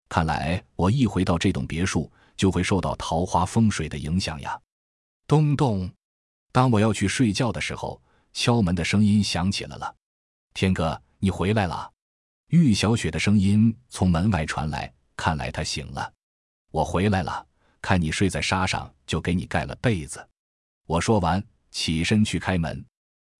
看来我一回到这栋别墅，就会受到桃花风水的影响呀。咚咚，当我要去睡觉的时候。敲门的声音响起来了，天哥，你回来了。玉小雪的声音从门外传来，看来她醒了。我回来了，看你睡在沙上，就给你盖了被子。我说完，起身去开门。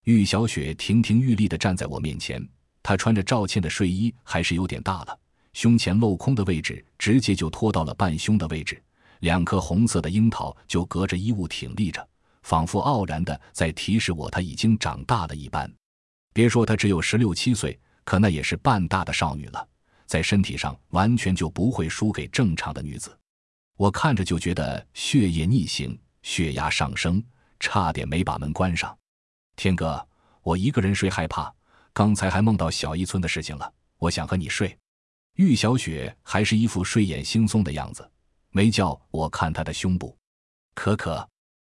玉小雪亭亭玉立地站在我面前，她穿着赵倩的睡衣，还是有点大了，胸前镂空的位置直接就拖到了半胸的位置，两颗红色的樱桃就隔着衣物挺立着。仿佛傲然的在提示我，她已经长大了一般。别说她只有十六七岁，可那也是半大的少女了，在身体上完全就不会输给正常的女子。我看着就觉得血液逆行，血压上升，差点没把门关上。天哥，我一个人睡害怕，刚才还梦到小一村的事情了。我想和你睡。玉小雪还是一副睡眼惺忪的样子，没叫我看她的胸部。可可。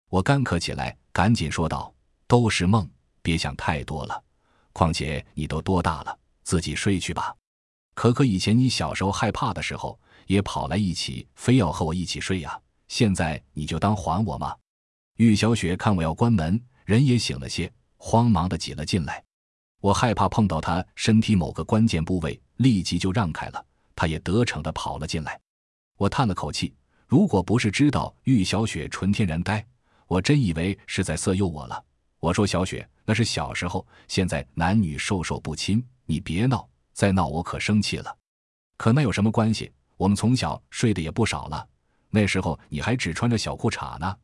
我干咳起来，赶紧说道：“都是梦，别想太多了。况且你都多大了，自己睡去吧。可可，以前你小时候害怕的时候，也跑来一起，非要和我一起睡呀。现在你就当还我吗？”玉小雪看我要关门，人也醒了些，慌忙的挤了进来。我害怕碰到她身体某个关键部位，立即就让开了。她也得逞的跑了进来。我叹了口气，如果不是知道玉小雪纯天然呆，我真以为是在色诱我了。我说：“小雪，那是小时候，现在男女授受不亲，你别闹，再闹我可生气了。可那有什么关系？我们从小睡的也不少了，那时候你还只穿着小裤衩呢。”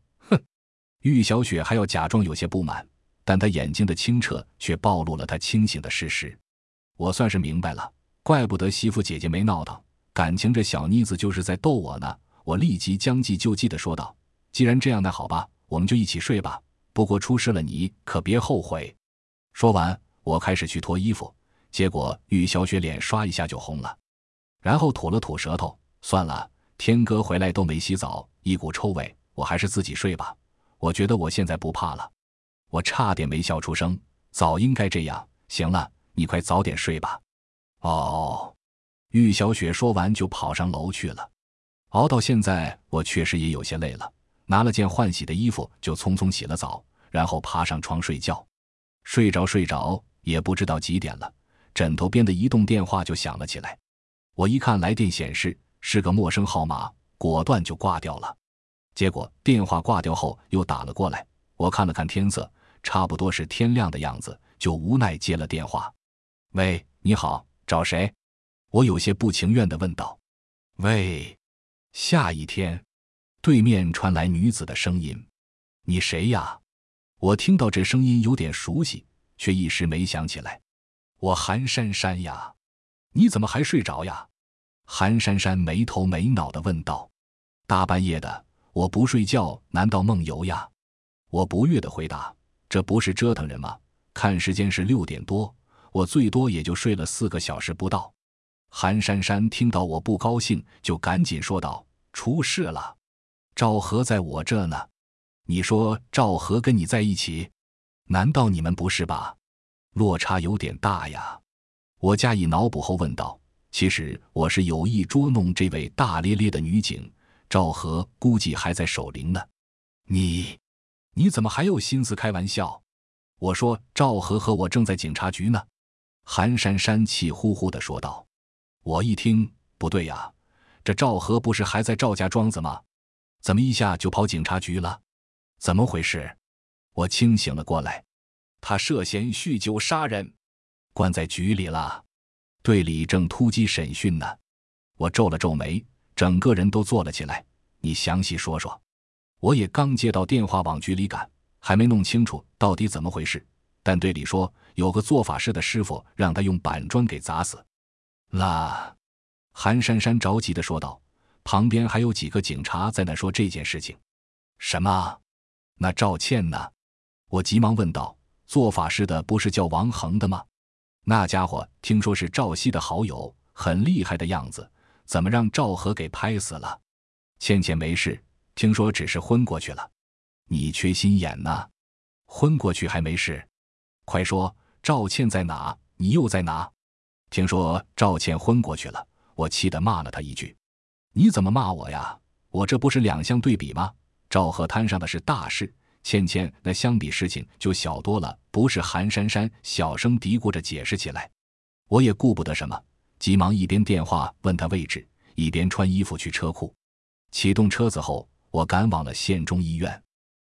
玉小雪还要假装有些不满，但她眼睛的清澈却暴露了她清醒的事实。我算是明白了，怪不得媳妇姐姐没闹腾，感情这小妮子就是在逗我呢。我立即将计就计的说道：“既然这样，那好吧，我们就一起睡吧。不过出事了，你可别后悔。”说完，我开始去脱衣服，结果玉小雪脸刷一下就红了，然后吐了吐舌头：“算了，天哥回来都没洗澡，一股臭味，我还是自己睡吧。”我觉得我现在不怕了，我差点没笑出声。早应该这样。行了，你快早点睡吧。哦，玉小雪说完就跑上楼去了。熬到现在，我确实也有些累了，拿了件换洗的衣服就匆匆洗了澡，然后爬上床睡觉。睡着睡着，也不知道几点了，枕头边的移动电话就响了起来。我一看来电显示是个陌生号码，果断就挂掉了。结果电话挂掉后又打了过来，我看了看天色，差不多是天亮的样子，就无奈接了电话。喂，你好，找谁？我有些不情愿地问道。喂，下一天，对面传来女子的声音：“你谁呀？”我听到这声音有点熟悉，却一时没想起来。我韩珊珊呀，你怎么还睡着呀？韩珊珊没头没脑地问道。大半夜的。我不睡觉，难道梦游呀？我不悦的回答：“这不是折腾人吗？看时间是六点多，我最多也就睡了四个小时不到。”韩珊珊听到我不高兴，就赶紧说道：“出事了，赵和在我这呢。你说赵和跟你在一起？难道你们不是吧？落差有点大呀。”我加以脑补后问道：“其实我是有意捉弄这位大咧咧的女警。”赵和估计还在守灵呢，你，你怎么还有心思开玩笑？我说赵和和我正在警察局呢。韩珊珊气呼呼地说道。我一听不对呀，这赵和不是还在赵家庄子吗？怎么一下就跑警察局了？怎么回事？我清醒了过来，他涉嫌酗酒杀人，关在局里了，队里正突击审讯呢。我皱了皱眉。整个人都坐了起来，你详细说说。我也刚接到电话，往局里赶，还没弄清楚到底怎么回事。但队里说有个做法事的师傅让他用板砖给砸死了。韩珊珊着急的说道，旁边还有几个警察在那说这件事情。什么？那赵倩呢？我急忙问道。做法事的不是叫王恒的吗？那家伙听说是赵熙的好友，很厉害的样子。怎么让赵和给拍死了？倩倩没事，听说只是昏过去了。你缺心眼呐，昏过去还没事？快说，赵倩在哪？你又在哪？听说赵倩昏过去了，我气得骂了他一句：“你怎么骂我呀？我这不是两相对比吗？赵和摊上的是大事，倩倩那相比事情就小多了。”不是韩珊珊小声嘀咕着解释起来，我也顾不得什么。急忙一边电话问他位置，一边穿衣服去车库。启动车子后，我赶往了县中医院。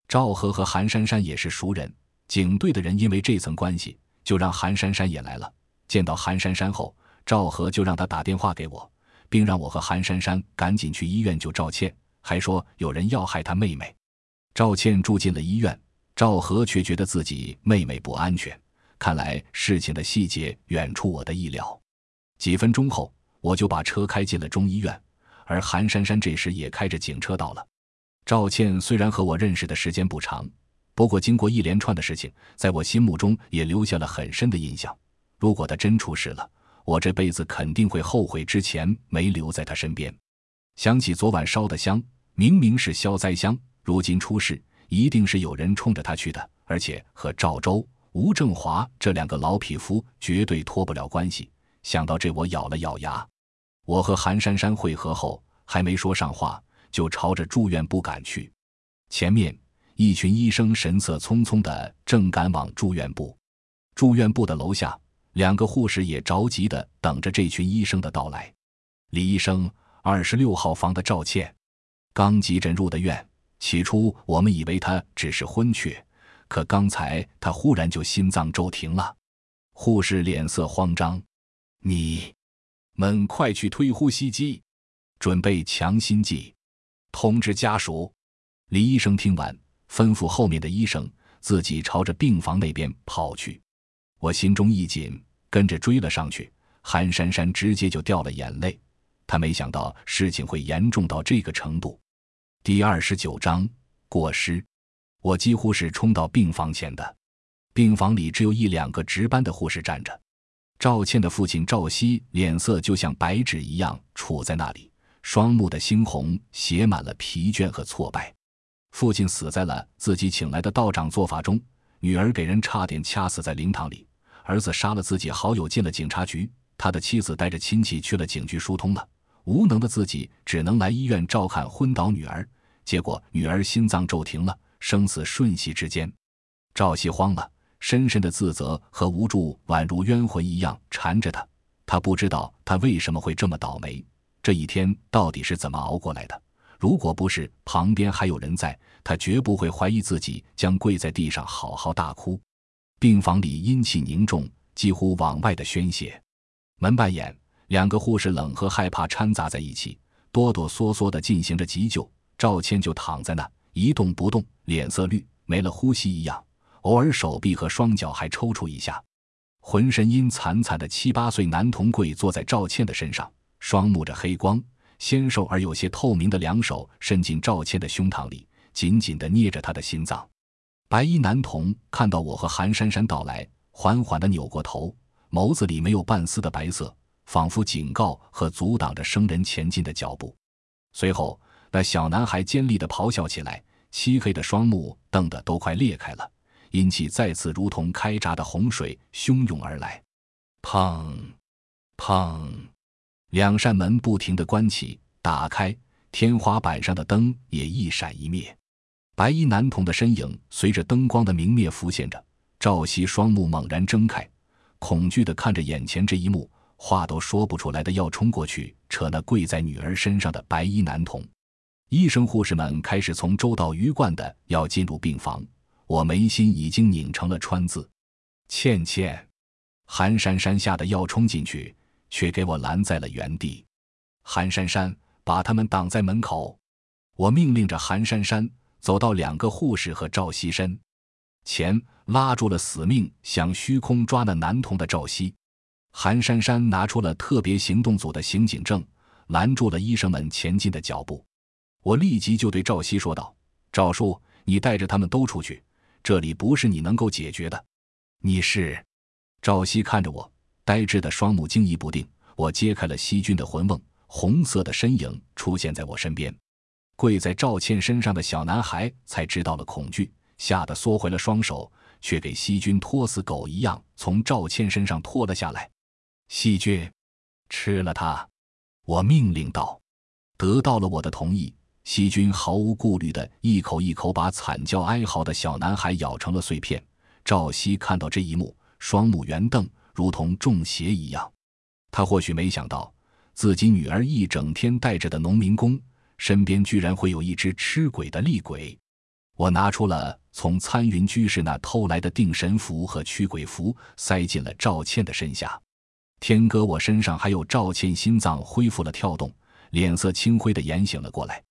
赵和和韩珊珊也是熟人，警队的人因为这层关系，就让韩珊珊也来了。见到韩珊珊后，赵和就让他打电话给我，并让我和韩珊珊赶紧去医院救赵倩，还说有人要害他妹妹。赵倩住进了医院，赵和却觉得自己妹妹不安全。看来事情的细节远出我的意料。几分钟后，我就把车开进了中医院，而韩珊珊这时也开着警车到了。赵倩虽然和我认识的时间不长，不过经过一连串的事情，在我心目中也留下了很深的印象。如果她真出事了，我这辈子肯定会后悔之前没留在她身边。想起昨晚烧的香，明明是消灾香，如今出事，一定是有人冲着她去的，而且和赵州、吴正华这两个老匹夫绝对脱不了关系。想到这，我咬了咬牙。我和韩珊珊会合后，还没说上话，就朝着住院部赶去。前面一群医生神色匆匆的正赶往住院部。住院部的楼下，两个护士也着急的等着这群医生的到来。李医生，二十六号房的赵倩，刚急诊入的院。起初我们以为她只是昏厥，可刚才她忽然就心脏骤停了。护士脸色慌张：“你们快去推呼吸机，准备强心剂，通知家属。”李医生听完，吩咐后面的医生，自己朝着病房那边跑去。我心中一紧，跟着追了上去。韩珊珊直接就掉了眼泪，她没想到事情会严重到这个程度。第二十九章过失。我几乎是冲到病房前的，病房里只有一两个值班的护士站着。赵倩的父亲赵熙脸色就像白纸一样杵在那里，双目的猩红写满了疲倦和挫败。父亲死在了自己请来的道长做法中，女儿给人差点掐死在灵堂里，儿子杀了自己好友进了警察局，他的妻子带着亲戚去了警局疏通了，无能的自己只能来医院照看昏倒女儿，结果女儿心脏骤停了。生死瞬息之间，赵熙慌了，深深的自责和无助宛如冤魂一样缠着他。他不知道他为什么会这么倒霉，这一天到底是怎么熬过来的。如果不是旁边还有人在，他绝不会怀疑自己将跪在地上好好大哭。病房里阴气凝重，几乎往外的宣泄。门半掩，两个护士冷和害怕掺杂在一起，哆哆嗦嗦地进行着急救。赵谦就躺在那。一动不动，脸色绿，没了呼吸一样，偶尔手臂和双脚还抽搐一下，浑身阴惨惨的七八岁男童跪坐在赵倩的身上，双目着黑光，纤瘦而有些透明的两手伸进赵倩的胸膛里，紧紧地捏着她的心脏。白衣男童看到我和韩珊珊到来，缓缓地扭过头，眸子里没有半丝的白色，仿佛警告和阻挡着生人前进的脚步。随后。那小男孩尖利的咆哮起来，漆黑的双目瞪得都快裂开了，阴气再次如同开闸的洪水汹涌而来。砰，砰，两扇门不停地关起、打开，天花板上的灯也一闪一灭。白衣男童的身影随着灯光的明灭浮现着。赵熙双目猛然睁开，恐惧地看着眼前这一幕，话都说不出来的要冲过去扯那跪在女儿身上的白衣男童。医生、护士们开始从周到鱼贯的要进入病房，我眉心已经拧成了川字。倩倩，韩珊珊吓得要冲进去，却给我拦在了原地。韩珊珊，把他们挡在门口。我命令着韩珊珊走到两个护士和赵熙身前，拉住了死命想虚空抓那男童的赵熙。韩珊珊拿出了特别行动组的刑警证，拦住了医生们前进的脚步。我立即就对赵熙说道：“赵叔，你带着他们都出去，这里不是你能够解决的。”你是？赵熙看着我，呆滞的双目惊疑不定。我揭开了细菌的魂瓮，红色的身影出现在我身边。跪在赵倩身上的小男孩才知道了恐惧，吓得缩回了双手，却给细菌拖死狗一样从赵倩身上拖了下来。细菌，吃了它！我命令道。得到了我的同意。细菌毫无顾虑的一口一口把惨叫哀嚎的小男孩咬成了碎片。赵熙看到这一幕，双目圆瞪，如同中邪一样。他或许没想到，自己女儿一整天带着的农民工身边居然会有一只吃鬼的厉鬼。我拿出了从参云居士那偷来的定神符和驱鬼符，塞进了赵倩的身下。天哥，我身上还有赵倩心脏恢复了跳动，脸色青灰的眼醒了过来。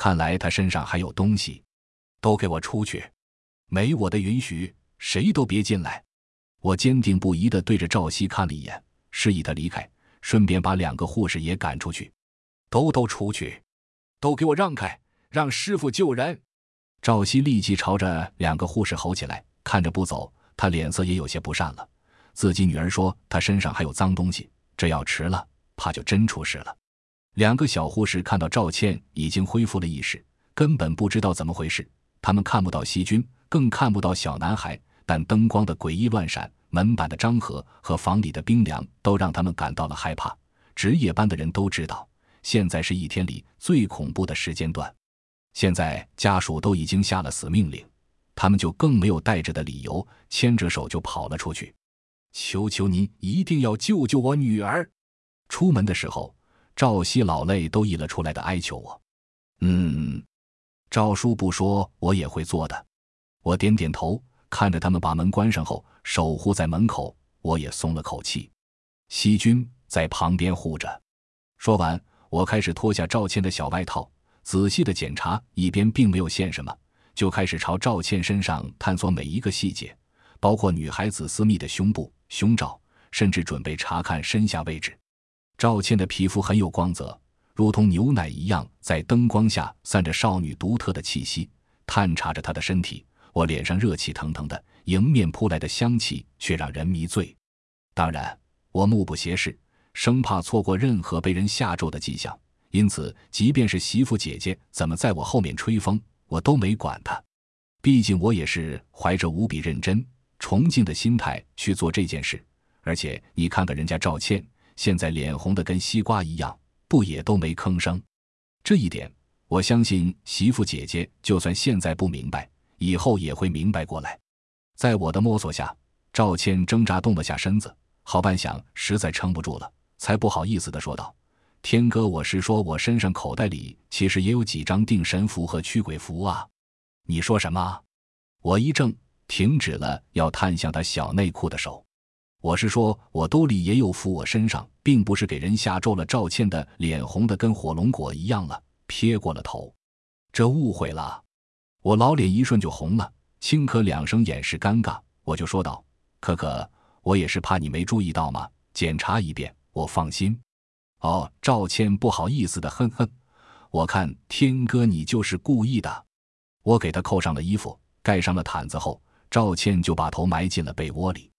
看来他身上还有东西，都给我出去！没我的允许，谁都别进来！我坚定不移地对着赵熙看了一眼，示意他离开，顺便把两个护士也赶出去。都都出去！都给我让开，让师傅救人！赵熙立即朝着两个护士吼起来，看着不走，他脸色也有些不善了。自己女儿说他身上还有脏东西，这要迟了，怕就真出事了。两个小护士看到赵倩已经恢复了意识，根本不知道怎么回事。他们看不到细菌，更看不到小男孩，但灯光的诡异乱闪、门板的张合和房里的冰凉，都让他们感到了害怕。值夜班的人都知道，现在是一天里最恐怖的时间段。现在家属都已经下了死命令，他们就更没有带着的理由，牵着手就跑了出去。求求您一定要救救我女儿！出门的时候，赵熙老泪都溢了出来的哀求我。嗯，赵叔不说，我也会做的。我点点头，看着他们把门关上后，守护在门口，我也松了口气。西君在旁边护着。说完，我开始脱下赵倩的小外套，仔细的检查，一边并没有现什么，就开始朝赵倩身上探索每一个细节，包括女孩子私密的胸部。胸罩，甚至准备查看身下位置。赵倩的皮肤很有光泽，如同牛奶一样，在灯光下散着少女独特的气息。探查着她的身体，我脸上热气腾腾的，迎面扑来的香气却让人迷醉。当然，我目不斜视，生怕错过任何被人下咒的迹象。因此，即便是媳妇姐姐怎么在我后面吹风，我都没管她。毕竟，我也是怀着无比认真。崇敬的心态去做这件事，而且你看看人家赵倩，现在脸红的跟西瓜一样，不也都没吭声？这一点，我相信媳妇姐姐就算现在不明白，以后也会明白过来。在我的摸索下，赵倩挣扎动了下身子，好半晌，实在撑不住了，才不好意思的说道：“天哥，我是说我身上口袋里其实也有几张定神符和驱鬼符啊。”你说什么？我一怔。停止了要探向他小内裤的手，我是说，我兜里也有符，我身上并不是给人下咒了。赵倩的脸红的跟火龙果一样了，撇过了头，这误会了。我老脸一瞬就红了，轻咳两声掩饰尴尬，我就说道：“可可，我也是怕你没注意到嘛，检查一遍，我放心。”哦，赵倩不好意思的哼哼，我看天哥你就是故意的。我给他扣上了衣服，盖上了毯子后。赵倩就把头埋进了被窝里，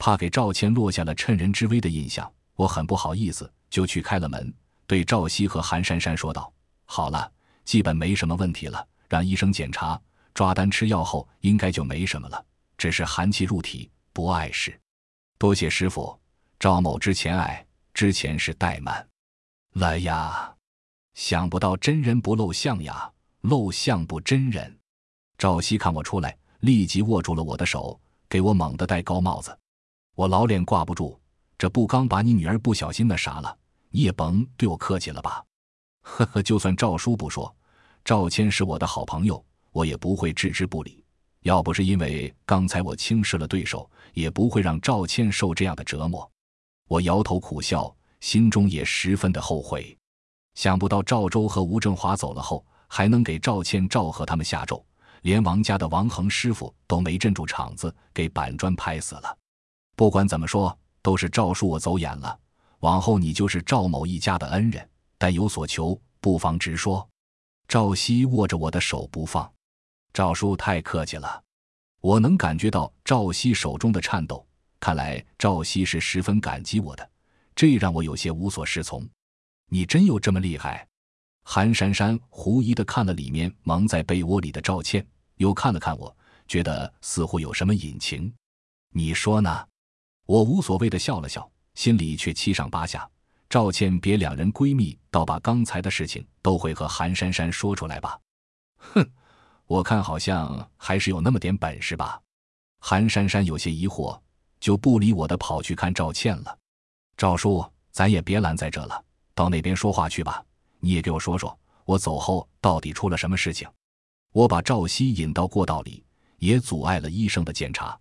怕给赵谦落下了趁人之危的印象，我很不好意思，就去开了门，对赵熙和韩珊珊说道：“好了，基本没什么问题了，让医生检查，抓单吃药后应该就没什么了，只是寒气入体，不碍事。多谢师傅，赵某之前爱，之前是怠慢。来呀，想不到真人不露相呀，露相不真人。”赵熙看我出来。立即握住了我的手，给我猛地戴高帽子。我老脸挂不住，这不刚把你女儿不小心那啥了，你也甭对我客气了吧？呵呵，就算赵叔不说，赵谦是我的好朋友，我也不会置之不理。要不是因为刚才我轻视了对手，也不会让赵谦受这样的折磨。我摇头苦笑，心中也十分的后悔。想不到赵州和吴正华走了后，还能给赵谦、赵和他们下咒。连王家的王恒师傅都没镇住场子，给板砖拍死了。不管怎么说，都是赵叔我走眼了。往后你就是赵某一家的恩人，但有所求，不妨直说。赵熙握着我的手不放，赵叔太客气了。我能感觉到赵熙手中的颤抖，看来赵熙是十分感激我的，这让我有些无所适从。你真有这么厉害？韩珊珊狐疑的看了里面蒙在被窝里的赵倩，又看了看我，觉得似乎有什么隐情。你说呢？我无所谓的笑了笑，心里却七上八下。赵倩别两人闺蜜，倒把刚才的事情都会和韩珊珊说出来吧？哼，我看好像还是有那么点本事吧。韩珊珊有些疑惑，就不理我的跑去看赵倩了。赵叔，咱也别拦在这了，到那边说话去吧。你也给我说说，我走后到底出了什么事情？我把赵熙引到过道里，也阻碍了医生的检查。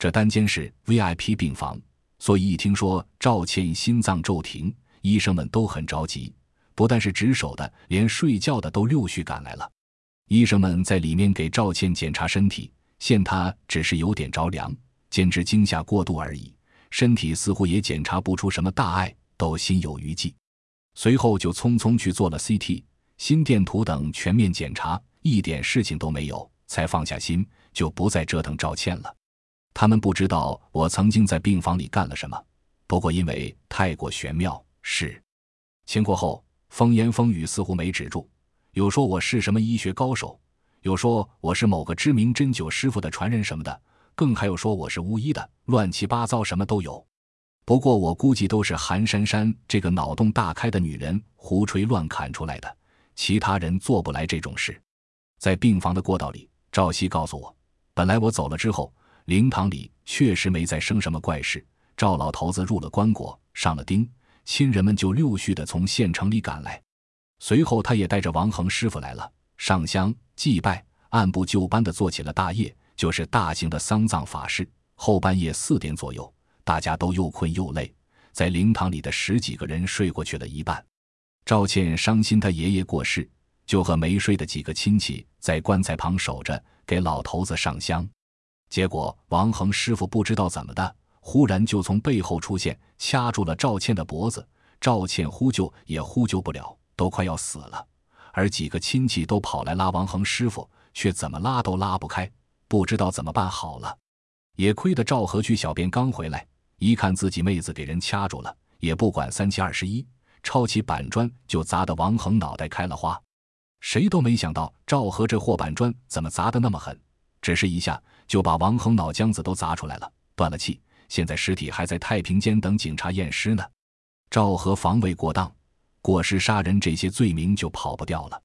这单间是 VIP 病房，所以一听说赵倩心脏骤停，医生们都很着急，不但是值守的，连睡觉的都陆续赶来了。医生们在里面给赵倩检查身体，现她只是有点着凉，简直惊吓过度而已，身体似乎也检查不出什么大碍，都心有余悸。随后就匆匆去做了 CT、心电图等全面检查，一点事情都没有，才放下心，就不再折腾赵倩了。他们不知道我曾经在病房里干了什么，不过因为太过玄妙，是清过后风言风语似乎没止住，有说我是什么医学高手，有说我是某个知名针灸师傅的传人什么的，更还有说我是巫医的，乱七八糟什么都有。不过我估计都是韩珊珊这个脑洞大开的女人胡吹乱侃出来的，其他人做不来这种事。在病房的过道里，赵熙告诉我，本来我走了之后，灵堂里确实没再生什么怪事。赵老头子入了棺椁，上了钉，亲人们就陆续的从县城里赶来。随后，他也带着王恒师傅来了，上香祭拜，按部就班的做起了大业，就是大型的丧葬法事。后半夜四点左右，大家都又困又累，在灵堂里的十几个人睡过去了一半。赵倩伤心，他爷爷过世。就和没睡的几个亲戚在棺材旁守着，给老头子上香。结果王恒师傅不知道怎么的，忽然就从背后出现，掐住了赵倩的脖子。赵倩呼救也呼救不了，都快要死了。而几个亲戚都跑来拉王恒师傅，却怎么拉都拉不开，不知道怎么办好了。也亏得赵和区小便刚回来，一看自己妹子给人掐住了，也不管三七二十一，抄起板砖就砸得王恒脑袋开了花。谁都没想到赵和这货板砖怎么砸得那么狠，只是一下就把王恒脑浆子都砸出来了，断了气。现在尸体还在太平间等警察验尸呢。赵和防卫过当，过失杀人这些罪名就跑不掉了。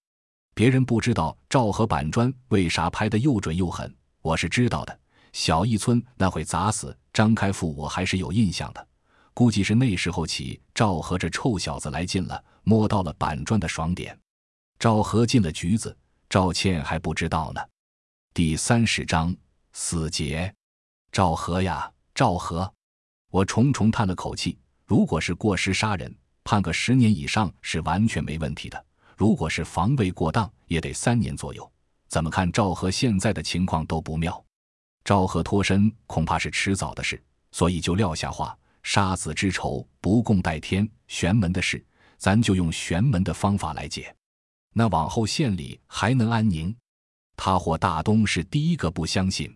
别人不知道赵和板砖为啥拍得又准又狠，我是知道的。小义村那会砸死张开富，我还是有印象的。估计是那时候起，赵和这臭小子来劲了，摸到了板砖的爽点。赵和进了局子，赵倩还不知道呢。第三十章死结。赵和呀，赵和，我重重叹了口气。如果是过失杀人，判个十年以上是完全没问题的；如果是防卫过当，也得三年左右。怎么看赵和现在的情况都不妙。赵和脱身恐怕是迟早的事，所以就撂下话：杀子之仇，不共戴天。玄门的事，咱就用玄门的方法来解。那往后县里还能安宁？他或大东是第一个不相信。